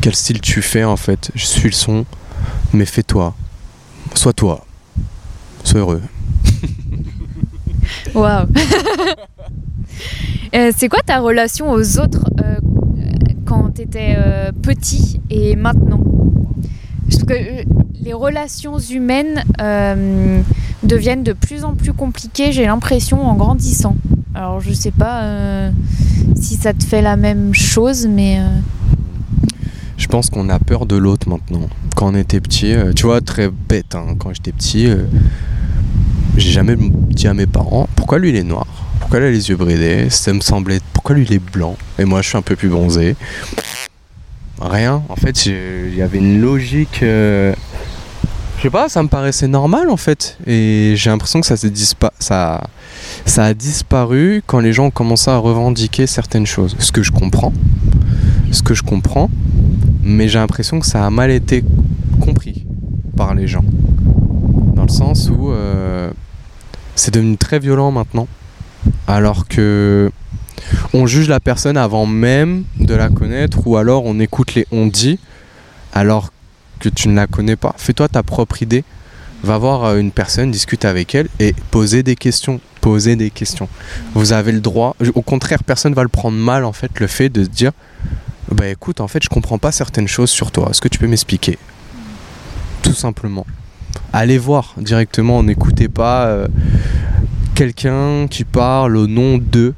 quel style tu fais en fait. Je suis le son, mais fais-toi. Sois toi. Sois heureux. (laughs) Waouh. (laughs) Euh, c'est quoi ta relation aux autres euh, quand tu étais euh, petit et maintenant? Trouve que les relations humaines deviennent de plus en plus compliquées, j'ai l'impression, en grandissant. Alors je sais pas si ça te fait la même chose, mais. Euh, je pense qu'on a peur de l'autre maintenant. Quand on était petit, euh, tu vois, très bête, hein, quand j'étais petit, euh, j'ai jamais dit à mes parents pourquoi lui il est noir, pourquoi il a les yeux bridés, ça me semblait, pourquoi lui il est blanc, et moi je suis un peu plus bronzé. Rien, en fait, il y avait une logique. je sais pas, ça me paraissait normal en fait. Et j'ai l'impression que. Ça, ça a disparu quand les gens ont commencé à revendiquer certaines choses. Ce que je comprends, ce que je comprends, mais j'ai l'impression que ça a mal été compris par les gens. Dans le sens où euh, c'est devenu très violent maintenant, alors que on juge la personne avant même de la connaître, ou alors on écoute les on dit, alors que tu ne la connais pas. Fais-toi ta propre idée va voir euh, une personne, discute avec elle et poser des questions. Poser des questions. Vous avez le droit. Au contraire, personne va le prendre mal en fait, le fait de dire Bah écoute, en fait, je comprends pas certaines choses sur toi. Est-ce que tu peux m'expliquer? Tout simplement. Allez voir directement, n'écoutez pas euh, quelqu'un qui parle au nom d'eux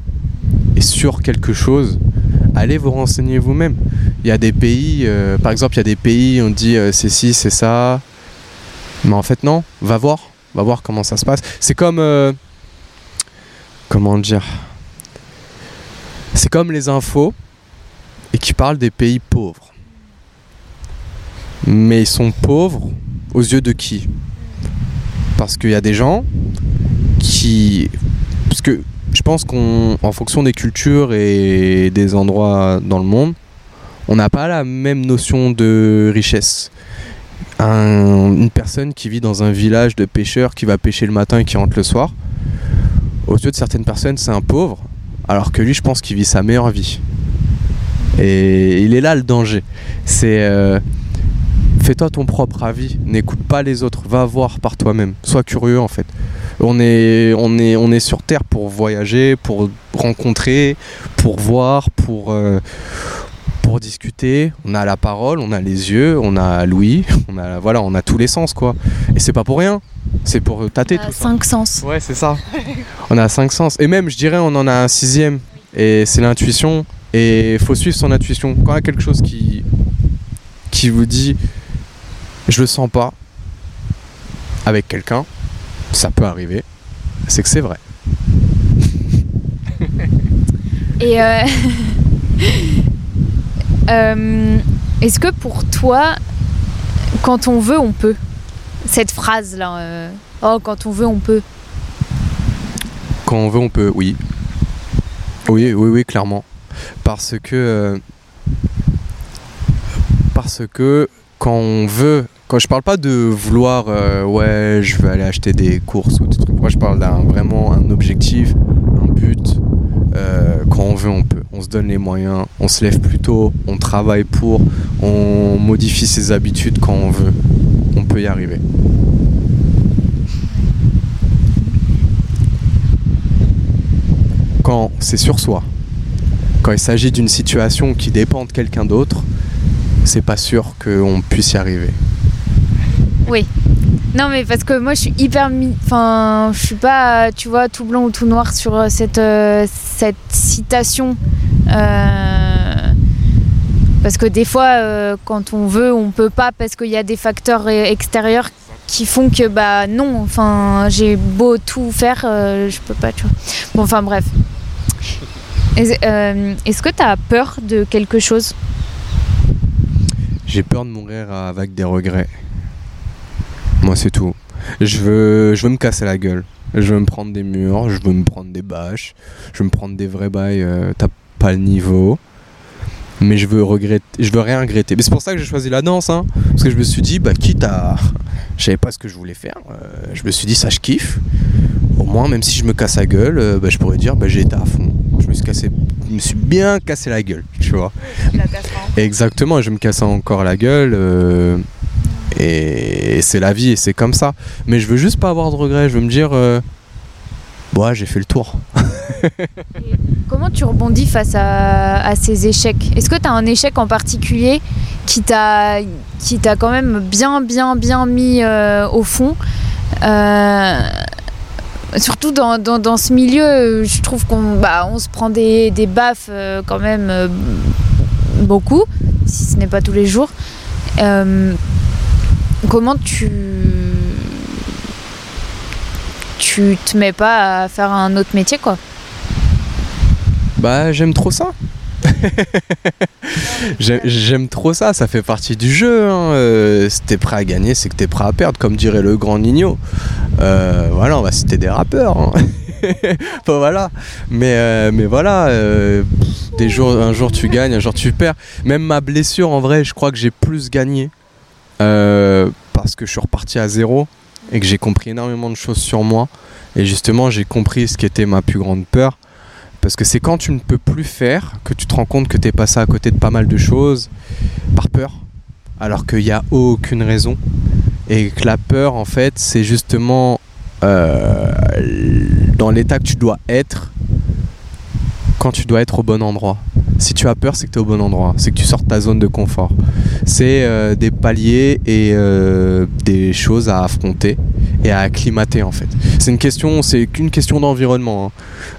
et sur quelque chose. Allez vous renseigner vous-même. Il y a des pays, euh, par exemple, il y a des pays, on dit c'est ci, c'est ça, mais en fait, non, va voir. Va voir comment ça se passe. C'est comme. Euh, comment dire? C'est comme les infos et qui parlent des pays pauvres. Mais ils sont pauvres aux yeux de qui? Parce qu'il y a des gens qui. Parce que je pense qu'en fonction des cultures et des endroits dans le monde, on n'a pas la même notion de richesse une personne qui vit dans un village de pêcheurs qui va pêcher le matin et qui rentre le soir, aux yeux de certaines personnes, c'est un pauvre, alors que lui, je pense qu'il vit sa meilleure vie. Et il est là le danger. C'est euh, fais-toi ton propre avis, n'écoute pas les autres, va voir par toi-même, sois curieux en fait. On est, on, est, on est sur Terre pour voyager, pour rencontrer, pour voir, pour, euh, pour discuter, on a la parole, on a les yeux, on a Louis, (laughs) on a voilà, on a tous les sens quoi. Et c'est pas pour rien. C'est pour tâter tout cinq sens. Ouais, c'est ça. (laughs) on a cinq sens. Et même, je dirais, on en a un sixième. Et c'est l'intuition. Et faut suivre son intuition. Quand il y a quelque chose qui qui vous dit, je le sens pas avec quelqu'un, ça peut arriver. C'est que c'est vrai. (laughs) Et euh... (laughs) Euh, est-ce que pour toi, quand on veut, on peut? Cette phrase-là, euh, oh, quand on veut, on peut. Quand on veut, on peut, oui. Oui, oui, oui, clairement. Parce que. Parce que quand on veut. Quand je parle pas de vouloir, ouais, je vais aller acheter des courses ou des trucs. Moi, je parle d'un vraiment un objectif, un but. quand on veut, on peut on se donne les moyens, on se lève plus tôt, on travaille pour, on modifie ses habitudes quand on veut. On peut y arriver. Quand c'est sur soi, quand il s'agit d'une situation qui dépend de quelqu'un d'autre, c'est pas sûr qu'on puisse y arriver. Oui. Non, mais parce que moi, je suis hyper. Enfin, je suis pas, tu vois, tout blanc ou tout noir sur euh, cette, euh, cette citation. Euh, Parce que des fois, quand on veut, on peut pas parce qu'il y a des facteurs extérieurs qui font que, bah non, enfin, j'ai beau tout faire, je peux pas, tu vois. Bon, enfin, bref. Est- Est-ce que tu as peur de quelque chose? J'ai peur de mourir avec des regrets. Moi, c'est tout. Je veux, je veux me casser la gueule. Je veux me prendre des murs, je veux me prendre des bâches, je veux me prendre des vrais bails, euh, t'as pas le niveau. Mais je veux regretter, je veux rien regretter. Mais c'est pour ça que j'ai choisi la danse, hein. Parce que je me suis dit, bah, quitte à. Je savais pas ce que je voulais faire. euh, je me suis dit, ça, je kiffe. Au moins, même si je me casse la gueule, euh, bah, je pourrais dire, bah, j'ai été à fond. Je me suis cassé, je me suis bien cassé la gueule, tu vois. Exactement, je me casse encore la gueule. Et c'est la vie et c'est comme ça. Mais je veux juste pas avoir de regrets. Je veux me dire, euh, ouais, j'ai fait le tour. (laughs) Comment tu rebondis face à, ces échecs? Est-ce que tu as un échec en particulier qui t'a quand même bien bien bien mis euh, au fond? Euh, Surtout dans, dans, dans ce milieu, je trouve qu'on bah, on se prend des, des baffes quand même beaucoup, si ce n'est pas tous les jours. Comment tu tu te mets pas à faire un autre métier quoi Bah, j'aime trop ça. (laughs) J'ai- J'aime trop ça, ça fait partie du jeu. Hein. Euh, si t'es prêt à gagner, c'est que t'es prêt à perdre, comme dirait le grand Nino. Euh, voilà, on va citer des rappeurs. hein. (laughs) Enfin, voilà. Mais, euh, mais voilà, des jours, un jour tu gagnes, un jour tu perds. Même ma blessure, en vrai, je crois que j'ai plus gagné. Euh, parce que je suis reparti à zéro et que j'ai compris énormément de choses sur moi. Et justement, j'ai compris ce qui était ma plus grande peur. Parce que c'est quand tu ne peux plus faire que tu te rends compte que tu es passé à côté de pas mal de choses par peur, alors qu'il n'y a aucune raison. Et que la peur, en fait, c'est justement euh, dans l'état que tu dois être quand tu dois être au bon endroit. Si tu as peur, c'est que tu es au bon endroit. C'est que tu sors de ta zone de confort. C'est euh, des paliers et euh, des choses à affronter et à acclimater en fait. C'est une question, c'est qu'une question d'environnement. hein.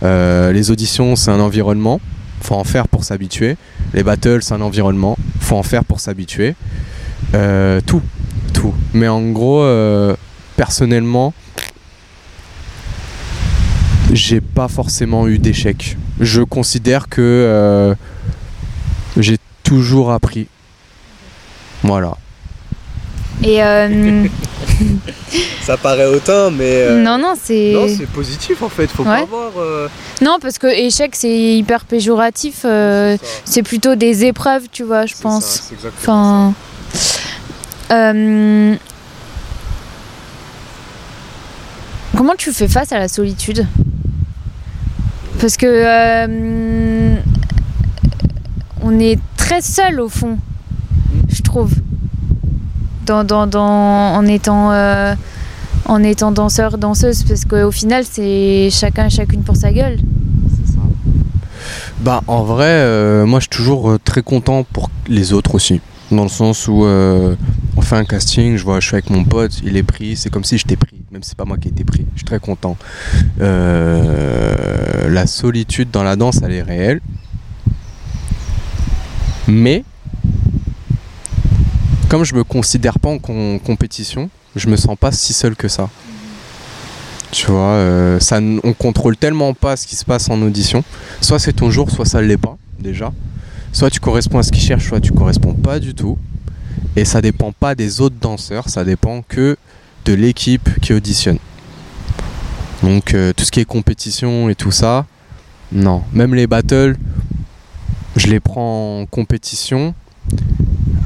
Euh, les auditions, c'est un environnement. Faut en faire pour s'habituer. Les battles, c'est un environnement. Faut en faire pour s'habituer. Tout, tout. Mais en gros, personnellement, j'ai pas forcément eu d'échec. Je considère que euh, j'ai toujours appris. Voilà. Et euh, (laughs) Ça paraît autant, mais. non, non, c'est. positif en fait. Faut Ouais. avoir. euh, Non, parce que échec, c'est hyper péjoratif. euh, c'est plutôt des épreuves, tu vois, je pense. Enfin. euh, Comment tu fais face à la solitude? Parce que. euh, On est très seul au fond, je trouve. Dans, dans, dans- en étant. euh, en étant danseur, danseuse, parce qu'au final, c'est chacun, chacune pour sa gueule. Bah en vrai, euh, moi je suis toujours très content pour les autres aussi. Dans le sens où euh, on fait un casting, je vois, je suis avec mon pote, il est pris, c'est comme si j'étais pris, même si c'est pas moi qui ai été pris. Je suis très content. Euh, la solitude dans la danse, elle est réelle. Mais comme je me considère pas en com- compétition, je me sens pas si seul que ça. Tu vois, euh, ça, on contrôle tellement pas ce qui se passe en audition. Soit c'est ton jour, soit ça l'est pas, déjà. Soit tu corresponds à ce qu'ils cherchent, soit tu corresponds pas du tout. Et ça dépend pas des autres danseurs, ça dépend que de l'équipe qui auditionne. Donc euh, tout ce qui est compétition et tout ça, non. Même les battles, je les prends en compétition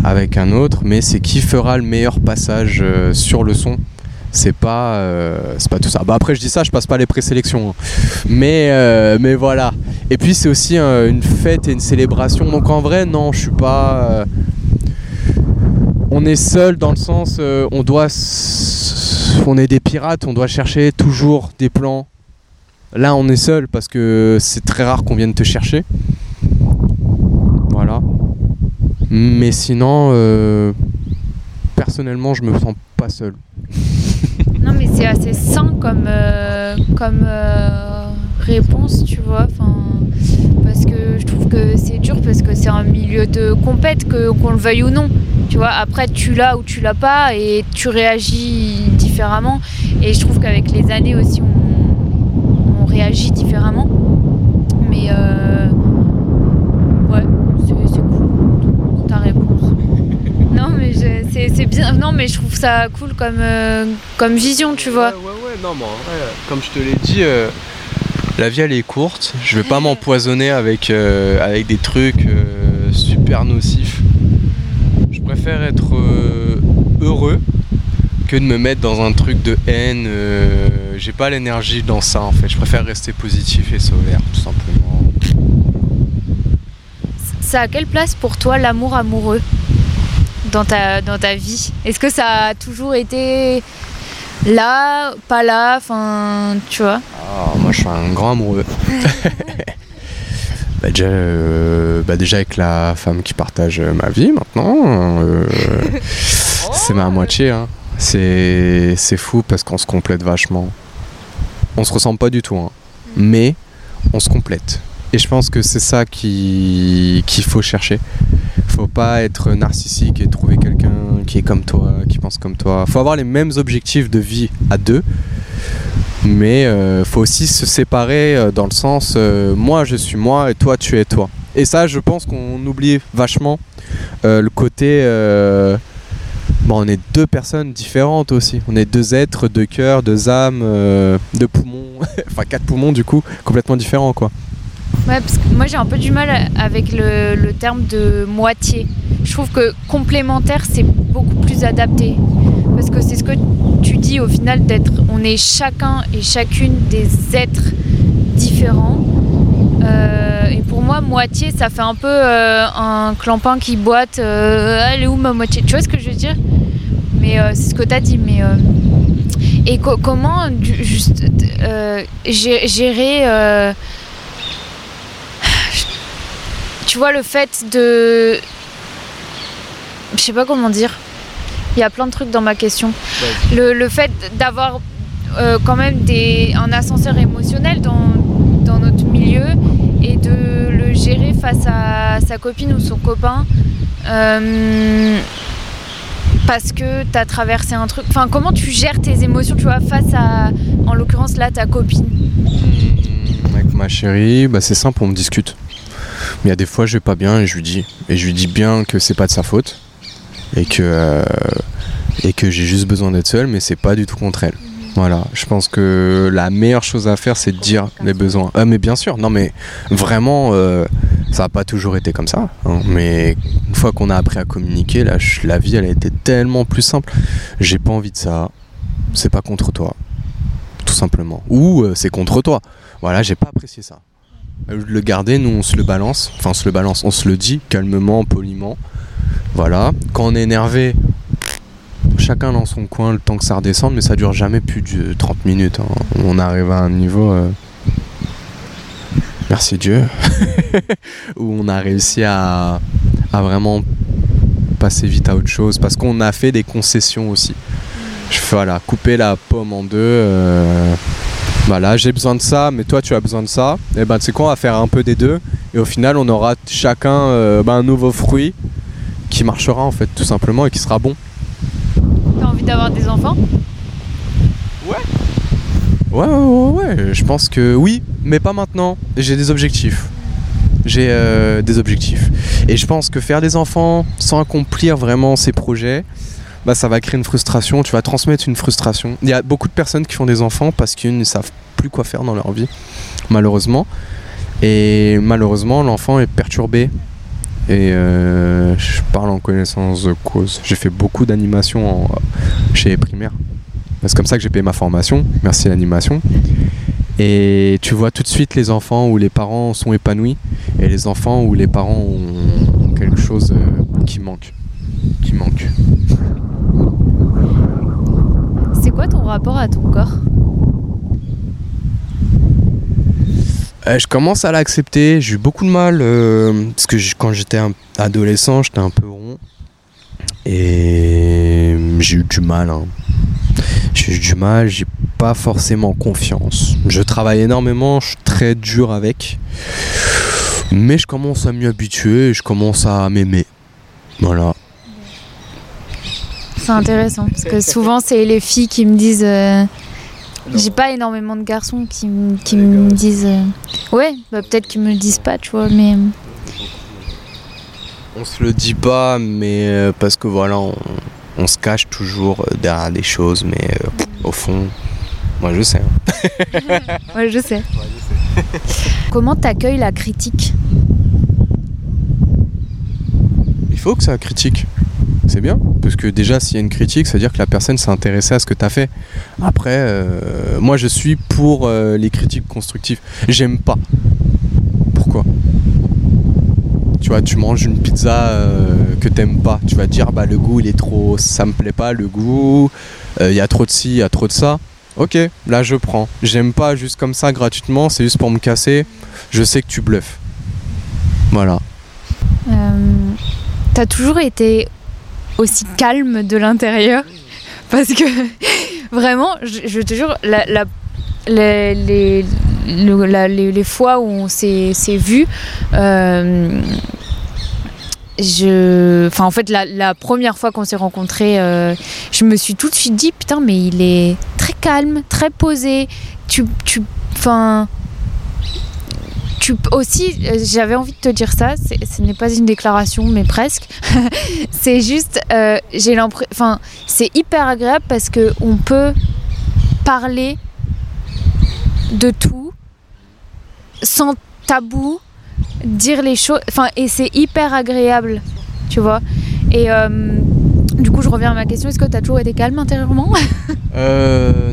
avec un autre, mais c'est qui fera le meilleur passage euh, sur le son. C'est pas, euh, c'est pas tout ça. Bah après je dis ça, je passe pas les présélections. hein. Mais, mais voilà. Et puis c'est aussi une fête et une célébration. Donc en vrai, non, je suis pas. On est seul dans le sens, euh, on doit, on est des pirates, on doit chercher toujours des plans. Là, on est seul parce que c'est très rare qu'on vienne te chercher. Voilà. Mais sinon, euh, personnellement, je me sens pas seul. c'est assez sain comme, euh, comme réponse, tu vois. Enfin, parce que je trouve que c'est dur parce que c'est un milieu de compète, que, qu'on le veuille ou non. Tu vois, après tu l'as ou tu l'as pas et tu réagis différemment. Et je trouve qu'avec les années aussi, on, on réagit différemment. Mais euh, ouais, c'est, c'est cool ta réponse. (laughs) Non mais je- c'est, c'est bien. Non mais je trouve ça cool comme, euh, comme vision, tu vois. Ouais, ouais, ouais, non, mais en vrai, comme je te l'ai dit, euh, la vie elle est courte. Je vais pas m'empoisonner avec, euh, des trucs euh, super nocifs. Je préfère être euh, heureux que de me mettre dans un truc de haine. J'ai pas l'énergie dans ça en fait. Je préfère rester positif et solaire, tout simplement. Ça a quelle place pour toi l'amour amoureux dans ta, dans ta vie? Est-ce que ça a toujours été là, pas là, enfin, tu vois? Moi je suis un grand amoureux. (laughs) Bah, déjà, euh, bah, déjà avec la femme qui partage euh, ma vie maintenant, euh, c'est ma moitié. hein. C'est c'est fou parce qu'on se complète vachement. On se ressemble pas du tout, hein. mais on se complète. Et je pense que c'est ça qui- qu'il faut chercher. Faut pas être narcissique et trouver quelqu'un qui est comme toi, qui pense comme toi. Faut avoir les mêmes objectifs de vie à deux, mais euh, faut aussi se séparer euh, dans le sens euh, moi je suis moi et toi tu es toi. Et ça, je pense qu'on oublie vachement euh, le côté. bon, on est deux personnes différentes aussi. On est deux êtres, deux cœurs, deux âmes, deux poumons, (laughs) enfin quatre poumons du coup, complètement différents quoi. Ouais, parce que moi j'ai un peu du mal avec le, terme de moitié. Je trouve que complémentaire c'est beaucoup plus adapté. Parce que c'est ce que tu dis au final d'être. On est chacun et chacune des êtres différents. Euh, et pour moi, moitié, ça fait un peu euh, un clampin qui boite. euh, elle est où ma moitié? Tu vois ce que je veux dire? Mais euh, c'est ce que tu as dit. Mais, et co- comment gérer. Tu vois le fait de je sais pas comment dire. Il y a plein de trucs dans ma question. Le, le fait d'avoir euh, quand même des, un ascenseur émotionnel dans, dans notre milieu et de le gérer face à sa copine ou son copain euh, parce que tu as traversé un truc. Enfin comment tu gères tes émotions tu vois face à en l'occurrence là ta copine? Avec ma chérie, bah, c'est simple, on me discute. Mais il y a des fois, je vais pas bien et je lui dis. Et je lui dis bien que c'est pas de sa faute. Et que, euh, que j'ai juste besoin d'être seul, mais c'est pas du tout contre elle. Voilà, je pense que la meilleure chose à faire, c'est de dire les besoins. Ah, mais bien sûr, non, mais vraiment, euh, ça n'a pas toujours été comme ça. hein. mais une fois qu'on a appris à communiquer, la vie, elle a été tellement plus simple. J'ai pas envie de ça. C'est pas contre toi, tout simplement. Ou euh, c'est contre toi. Voilà, j'ai pas apprécié ça. De le garder, nous on se le balance, enfin on se le balance, on se le dit calmement, poliment. Voilà. Quand on est énervé, chacun dans son coin le temps que ça redescende, mais ça dure jamais plus de 30 minutes. hein. On arrive à un niveau. euh, Merci Dieu. (laughs) où on a réussi à, vraiment passer vite à autre chose parce qu'on a fait des concessions aussi. Voilà, couper la pomme en deux. euh, voilà, j'ai besoin de ça, mais toi tu as besoin de ça. Et ben, tu sais quoi, on va faire un peu des deux. Et au final, on aura chacun euh, ben, un nouveau fruit qui marchera en fait, tout simplement, et qui sera bon. t'as envie d'avoir des enfants? Ouais, ouais, ouais, ouais, je pense que oui, mais pas maintenant. J'ai des objectifs. J'ai euh, des objectifs. Et je pense que faire des enfants sans accomplir vraiment ses projets, bah, ça va créer une frustration. Tu vas transmettre une frustration. Il y a beaucoup de personnes qui font des enfants parce qu'ils ne savent plus quoi faire dans leur vie, malheureusement. Et malheureusement, l'enfant est perturbé. Et euh, je parle en connaissance de cause. J'ai fait beaucoup d'animation en- chez les primaires. C'est comme ça que j'ai payé ma formation. Merci l'animation. Et tu vois tout de suite les enfants où les parents sont épanouis et les enfants où les parents ont, ont quelque chose euh, qui manque. Qui manque. C'est quoi ton rapport à ton corps Euh, je commence à l'accepter. J'ai eu beaucoup de mal euh, parce que quand j'étais adolescent, j'étais un peu rond et j'ai eu du mal. hein. J'ai eu du mal, j'ai pas forcément confiance. Je travaille énormément, je suis très dur avec. Mais je commence à m'y habituer et je commence à m'aimer. Voilà. C'est intéressant parce que souvent c'est les filles qui me disent. euh, J'ai pas énormément de garçons qui, qui me disent. euh, Ouais, bah, peut-être qu'ils me le disent pas, tu vois, mais. On se le dit pas, mais euh, parce que voilà, on, on se cache toujours derrière des choses, mais euh, au fond, moi je sais. hein. (laughs) Ouais, je sais. Comment t'accueilles la critique? Il faut que ça critique. C'est bien, parce que déjà s'il y a une critique, ça veut dire que la personne s'est intéressée à ce que tu fait. Après, euh, moi je suis pour euh, les critiques constructives. J'aime pas. Pourquoi? Tu vois, tu manges une pizza euh, que t'aimes pas. Tu vas dire, bah le goût il est trop. Ça me plaît pas, le goût. Il y a trop de ci, il y a trop de ça. Ok, là je prends. J'aime pas juste comme ça gratuitement, c'est juste pour me casser. Je sais que tu bluffes. Voilà. T'as toujours été aussi calme de l'intérieur parce que (laughs) vraiment, je, te jure, la, la- les, les, le- la- les- les fois où on s'est vu, euh, je, en fait la, la première fois qu'on s'est rencontrés, euh, je me suis tout de suite dit putain mais il est très calme, très posé. Tu, tu, aussi, euh, j'avais envie de te dire ça. Ce n'est pas une déclaration, mais presque. (laughs) c'est juste, euh, j'ai l'impression, enfin, c'est hyper agréable parce que on peut parler de tout sans tabou, dire les choses, enfin, et c'est hyper agréable, tu vois. Et euh, du coup, je reviens à ma question. Est-ce que tu as toujours été calme intérieurement? (laughs)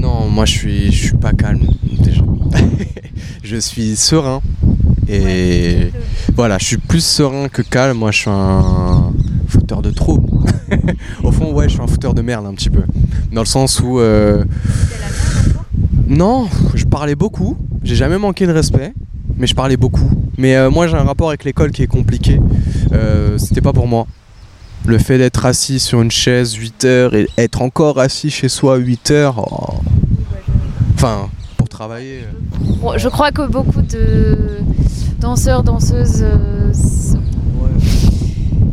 Non, moi je suis, je suis pas calme déjà. (laughs) je suis serein et voilà, je suis plus serein que calme. Moi, je suis un fauteur de troubles. (laughs) Au fond, ouais, je suis un fauteur de merde un petit peu, dans le sens où euh, non, je parlais beaucoup. J'ai jamais manqué de respect, mais je parlais beaucoup. Mais euh, moi, j'ai un rapport avec l'école qui est compliqué. Euh, C'était pas pour moi. Le fait d'être assis sur une chaise 8 heures et être encore assis chez soi 8 heures, oh. enfin, travailler. Je crois que beaucoup de danseurs, danseuses, euh,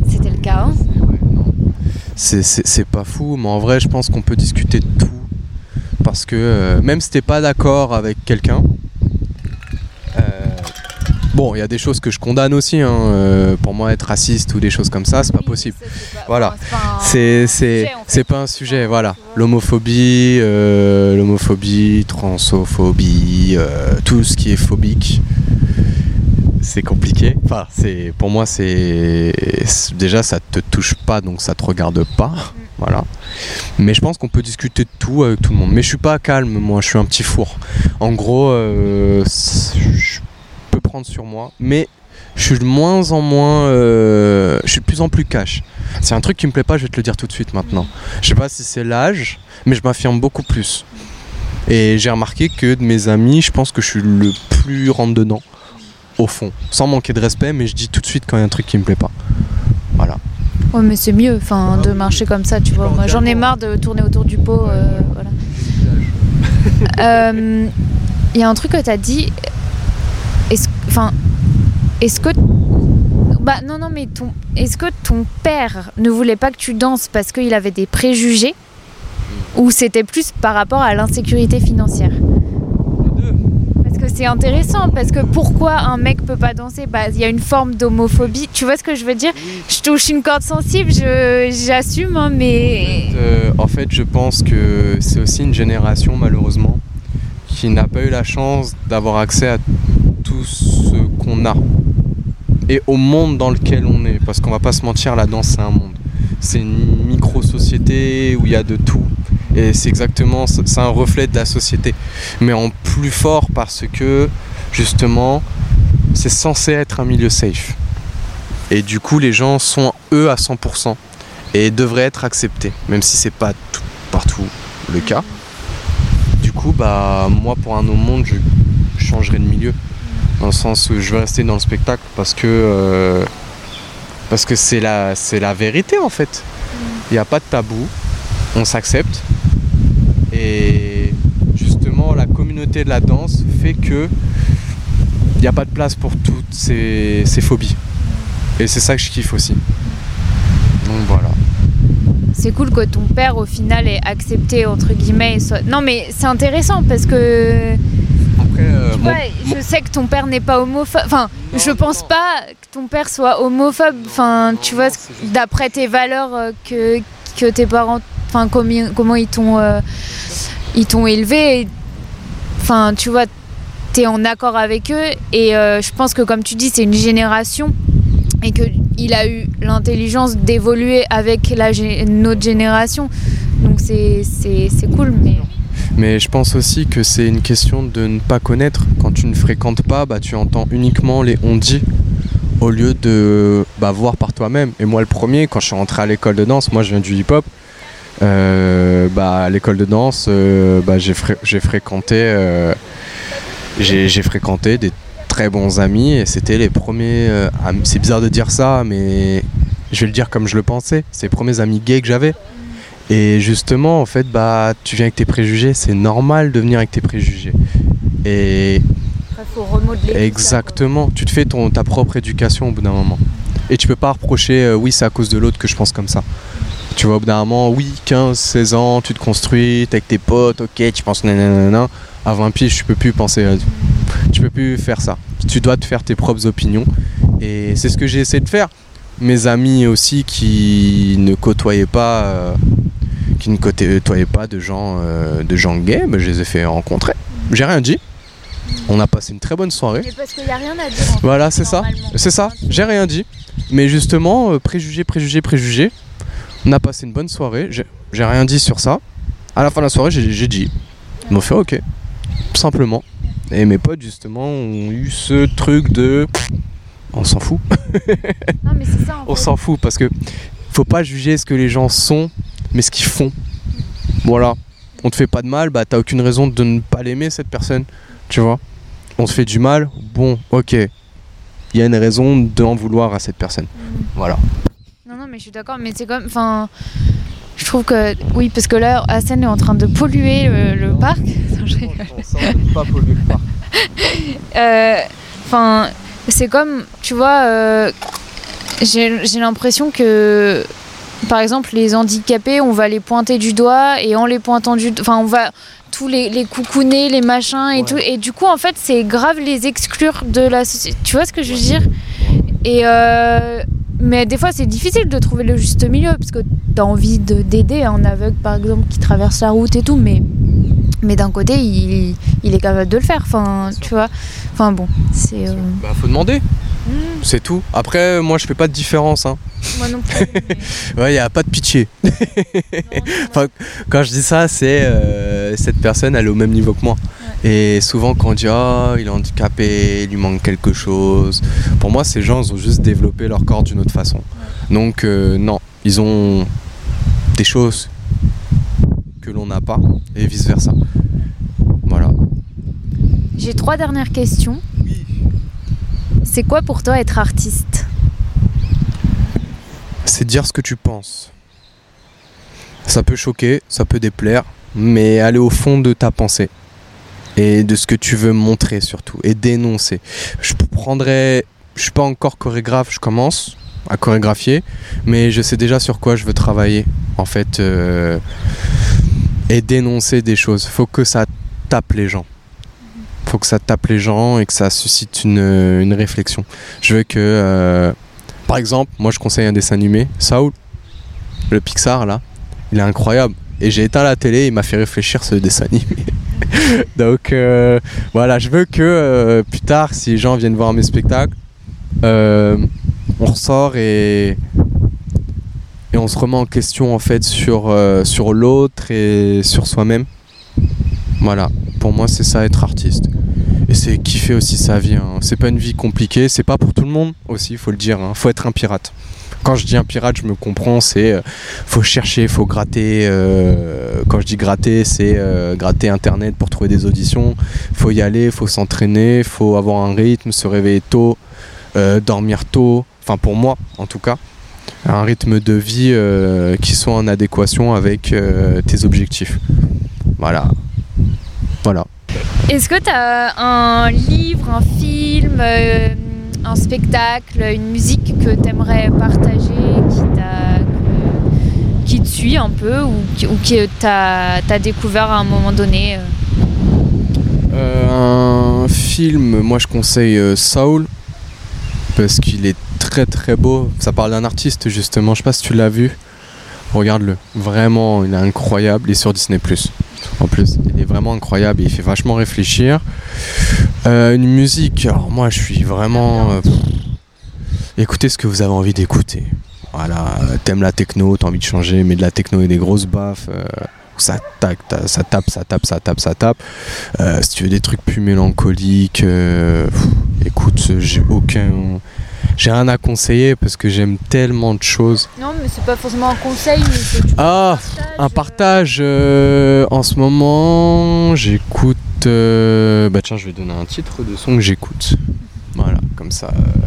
c'était le cas. hein. c'est- pas fou, mais en vrai, je pense qu'on peut discuter de tout. Parce que euh, même si t'es pas d'accord avec quelqu'un, bon, il y a des choses que je condamne aussi. hein, euh, pour moi, être raciste ou des choses comme ça, c'est pas possible. Voilà. C'est c'est c'est pas un sujet, voilà. L'homophobie, euh, l'homophobie, transophobie, euh, tout ce qui est phobique, c'est compliqué. Enfin, c'est pour moi c'est déjà ça te touche pas donc ça te regarde pas, voilà. Mais je pense qu'on peut discuter de tout avec tout le monde. Mais je suis pas calme, moi, je suis un petit four. En gros, je peux prendre sur moi, mais je suis de moins en moins, euh, je suis de plus en plus cash. C'est un truc qui me plaît pas, je vais te le dire tout de suite maintenant. Je sais pas si c'est l'âge, mais je m'affirme beaucoup plus. Et j'ai remarqué que de mes amis, je pense que je suis le plus rentre dedans, au fond, sans manquer de respect, mais je dis tout de suite quand il y a un truc qui me plaît pas. Voilà. Ouais, mais c'est mieux enfin, de marcher comme ça, tu vois. Moi, j'en ai marre de tourner autour du pot. euh, voilà. (laughs) Euh, Il y a un truc que tu as dit. Est-ce enfin, est-ce que. Bah non, non, mais ton, est-ce que ton père ne voulait pas que tu danses parce qu'il avait des préjugés ou c'était plus par rapport à l'insécurité financière? Parce que c'est intéressant, parce que pourquoi un mec peut pas danser? Bah, il y a une forme d'homophobie. Tu vois ce que je veux dire? Je touche une corde sensible, j'assume, hein, mais. Euh, en fait, je pense que c'est aussi une génération, malheureusement, qui n'a pas eu la chance d'avoir accès à tout ce qu'on a et au monde dans lequel on est. Parce qu'on va pas se mentir, la danse, c'est un monde. C'est une micro-société où il y a de tout. Et c'est exactement, c'est un reflet de la société. Mais en plus fort parce que, justement, c'est censé être un milieu safe. Et du coup, les gens sont, eux, à 100% et devraient être acceptés, même si c'est pas tout- partout le cas. Du coup, bah moi pour un autre monde, je changerais de milieu, dans le sens où je vais rester dans le spectacle parce que euh, parce que c'est la c'est la vérité en fait. Il n'y a pas de tabou, on s'accepte Et justement, la communauté de la danse fait que il n'y a pas de place pour toutes ces, ces phobies. Et c'est ça que je kiffe aussi. Donc voilà. C'est cool que ton père au final ait accepté entre guillemets. soit- Non mais c'est intéressant parce que Après, euh, mon- je sais que ton père n'est pas homophobe. Enfin, Non, je pense non. pas que ton père soit homophobe. Enfin, tu vois, d'après tes valeurs euh, que, que tes parents, enfin, comment, comment ils t'ont euh, ils t'ont élevé. Enfin, tu vois, t'es en accord avec eux. Et euh, je pense que comme tu dis, c'est une génération et que il a eu l'intelligence d'évoluer avec la notre génération. Donc c'est cool, mais Mais je pense aussi que c'est une question de ne pas connaître. Quand tu ne fréquentes pas, bah, tu entends uniquement les on-dit au lieu de bah, voir par toi-même. Et moi, le premier, quand je suis rentré à l'école de danse, moi je viens du hip-hop. euh, bah, à l'école de danse, euh, bah, j'ai fré- j'ai fréquenté, euh, j'ai fréquenté des très bons amis et c'était les premiers. c'est bizarre de dire ça, mais je vais le dire comme je le pensais. C'est les premiers amis gays que j'avais. Et justement, en fait, bah, tu viens avec tes préjugés, c'est normal de venir avec tes préjugés. Et il faut remodeler. exactement, tu te fais ton, ta propre éducation au bout d'un moment. Et tu peux pas reprocher, euh, oui, c'est à cause de l'autre que je pense comme ça. Tu vois, au bout d'un moment, oui, 15, 16 ans, tu te construis, t'es avec tes potes, ok, tu penses nanana. À 20 piges, tu peux plus penser, à- tu peux plus faire ça. Tu dois te faire tes propres opinions. Et c'est ce que j'ai essayé de faire. Mes amis aussi qui ne côtoyaient pas, euh, qui ne côtoyaient pas de gens, euh, de gens gays, bah, je les ai fait rencontrer. J'ai rien dit. On a passé une très bonne soirée. Mais parce qu'il n'y a rien à dire. en Voilà, c'est ça. C'est ça, j'ai rien dit. Mais justement, euh, préjugé, préjugé, préjugé. On a passé une bonne soirée. J'ai rien dit sur ça. À la fin de la soirée, j'ai dit. Ils m'ont fait ok. Tout simplement. Et mes potes, justement, ont eu ce truc de. On s'en fout. Non, mais c'est ça. en (laughs) On s'en fout parce que faut pas juger ce que les gens sont, mais ce qu'ils font. Voilà. On te fait pas de mal, bah t'as aucune raison de ne pas l'aimer cette personne. Tu vois? On te fait du mal, bon, ok. Il y a une raison d'en vouloir à cette personne. Voilà. Non, non, mais je suis d'accord. Mais c'est comme. Enfin. Je trouve que. Oui, parce que là, Hassan est en train de polluer le, le parc. (laughs) Non, je rigole. (laughs) Euh, Enfin, c'est comme, tu vois, euh, j'ai j'ai l'impression que, par exemple, les handicapés, on va les pointer du doigt et en les pointant du, enfin, on va tous les, les coucouner, les machins et Ouais. tout, et du coup, en fait, c'est grave les exclure de la société. Tu vois ce que je veux dire? Et euh, mais des fois, c'est difficile de trouver le juste milieu parce que t'as envie de- d'aider un aveugle, par exemple, qui traverse la route et tout, mais mais d'un côté, il, il est capable de le faire. Enfin, tu vois? Enfin bon, c'est. euh, Bah faut demander, hmm, c'est tout. Après, moi je fais pas de différence. Hein. Moi non plus. (laughs) Ouais, y a pas de pitié. non, (laughs) non, Enfin, Quand je dis ça, c'est euh, cette personne, elle est au même niveau que moi. Et souvent, quand on dit ah, il est handicapé, il lui manque quelque chose, pour moi, ces gens, ils ont juste développé leur corps d'une autre façon. Donc, euh, non, ils ont des choses que l'on n'a pas et vice versa. Voilà. J'ai trois dernières questions. C'est quoi pour toi être artiste? C'est dire ce que tu penses. Ça peut choquer, ça peut déplaire, mais aller au fond de ta pensée et de ce que tu veux montrer surtout et dénoncer. Je prendrais, je suis pas encore chorégraphe, je commence à chorégraphier, mais je sais déjà sur quoi je veux travailler en fait euh, et dénoncer des choses. Faut que ça tape les gens. Faut que ça tape les gens et que ça suscite une, une réflexion. Je veux que euh, par exemple, moi je conseille un dessin animé, Saul, le Pixar là, il est incroyable. Et j'ai éteint la télé, il m'a fait réfléchir ce dessin animé. (laughs) Donc euh, voilà, je veux que euh, plus tard, si les gens viennent voir mes spectacles, euh, on ressort et, on se remet en question en fait sur, sur l'autre et sur soi-même. Voilà, pour moi c'est ça être artiste. Et c'est kiffer aussi sa vie. hein. C'est pas une vie compliquée, c'est pas pour tout le monde aussi, faut le dire. hein. Faut être un pirate. Quand je dis un pirate, je me comprends, c'est euh, faut chercher, faut gratter. euh, quand je dis gratter, c'est euh, gratter internet pour trouver des auditions. Faut y aller, faut s'entraîner, faut avoir un rythme, se réveiller tôt, dormir tôt. Enfin pour moi, en tout cas, un rythme de vie qui soit en adéquation avec tes objectifs. Voilà. Voilà. Est-ce que tu as un livre, un film, euh, un spectacle, une musique que tu aimerais partager, qui, te suit un peu ou, que tu as, découvert à un moment donné euh? Euh, un film, moi je conseille euh, Soul parce qu'il est très très beau. Ça parle d'un artiste justement, je sais pas si tu l'as vu. Regarde-le, vraiment, il est incroyable. Il est sur Disney En plus, il est vraiment incroyable il fait vachement réfléchir. Euh, une musique, alors moi je suis vraiment. euh, écoutez ce que vous avez envie d'écouter. Voilà, euh, t'aimes la techno, t'as envie de changer, mais de la techno et des grosses baffes. ça, ça tape, ça tape, ça tape, ça tape. Si tu veux des trucs plus mélancoliques, écoute, j'ai aucun. J'ai rien à conseiller parce que j'aime tellement de choses. Non, mais c'est pas forcément un conseil, mais Ah, un partage euh, en ce moment, j'écoute. euh, bah tiens, je vais donner un titre de son que j'écoute. Voilà, comme ça. euh,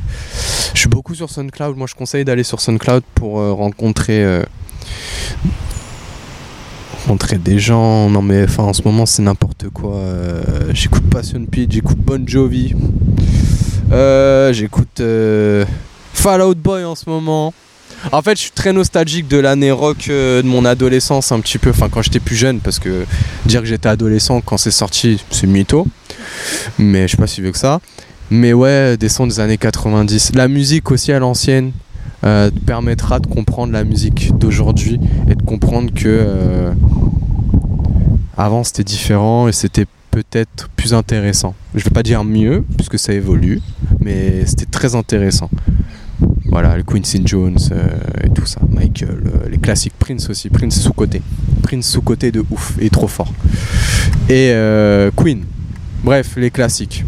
je suis beaucoup sur SoundCloud. Moi, je conseille d'aller sur SoundCloud pour euh, rencontrer. euh, rencontrer des gens. Non, mais enfin, en ce moment, c'est n'importe quoi. euh, j'écoute Passion Pit, j'écoute Bon Jovi. Euh, j'écoute euh, Fall Out Boy en ce moment. En fait, je suis très nostalgique de l'année rock euh, de mon adolescence, un petit peu. Enfin, quand j'étais plus jeune, parce que dire que j'étais adolescent quand c'est sorti, c'est mytho. Mais je suis pas si vieux que ça. Mais ouais, des sons des années 90. La musique aussi à l'ancienne euh, permettra de comprendre la musique d'aujourd'hui et de comprendre que avant c'était différent et c'était peut-être plus intéressant. Je vais pas dire mieux, puisque ça évolue, mais c'était très intéressant. Voilà, le Quincy Jones euh, et tout ça, Michael, euh, les classiques, Prince aussi, Prince sous-côté. Prince sous-côté de ouf, et trop fort. Et euh, Queen, bref, les classiques.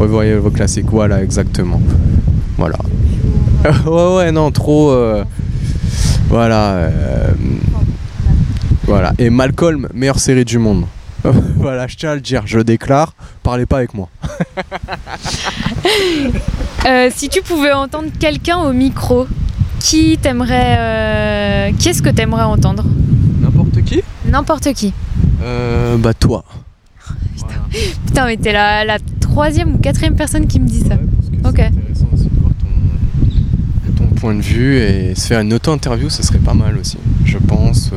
Revoyez vos classiques, voilà, exactement. Voilà. (laughs) ouais, ouais, non, trop. voilà. voilà. Et Malcolm, meilleure série du monde. (laughs) voilà, je tiens à le dire, je déclare, parlez pas avec moi. (laughs) Euh, si tu pouvais entendre quelqu'un au micro, qui t'aimerais, euh, qui est-ce que t'aimerais entendre? N'importe qui? N'importe qui. euh, Bah, toi. Putain, mais t'es la, la troisième ou quatrième personne qui me dit ça. Ok. C'est intéressant aussi de voir ton, ton point de vue et se faire une auto-interview, ça serait pas mal aussi. Je pense. euh,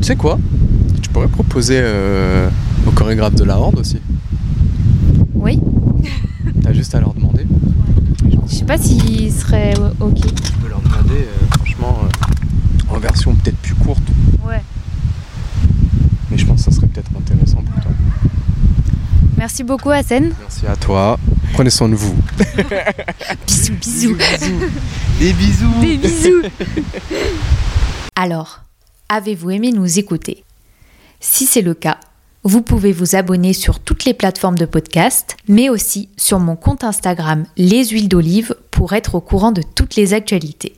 Tu sais quoi? Pourrais proposer euh, au chorégraphe de la Horde aussi. Oui. (laughs) T'as juste à leur demander. Je sais pas s'il serait euh, ok. Tu peux leur demander, euh, franchement, euh, en version peut-être plus courte. Ouais. Mais je pense que ça serait peut-être intéressant pour toi. Merci beaucoup, Hassen. Merci à toi. Prenez soin de vous. (laughs) Bisous, bisous. Des bisous. Des bisous. (laughs) Alors, avez-vous aimé nous écouter? Si c'est le cas, vous pouvez vous abonner sur toutes les plateformes de podcast, mais aussi sur mon compte Instagram Les Huiles d'Olive pour être au courant de toutes les actualités.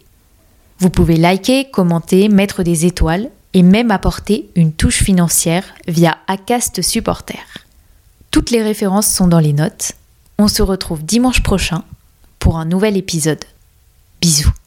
Vous pouvez liker, commenter, mettre des étoiles et même apporter une touche financière via Acast Supporter. Toutes les références sont dans les notes. On se retrouve dimanche prochain pour un nouvel épisode. Bisous.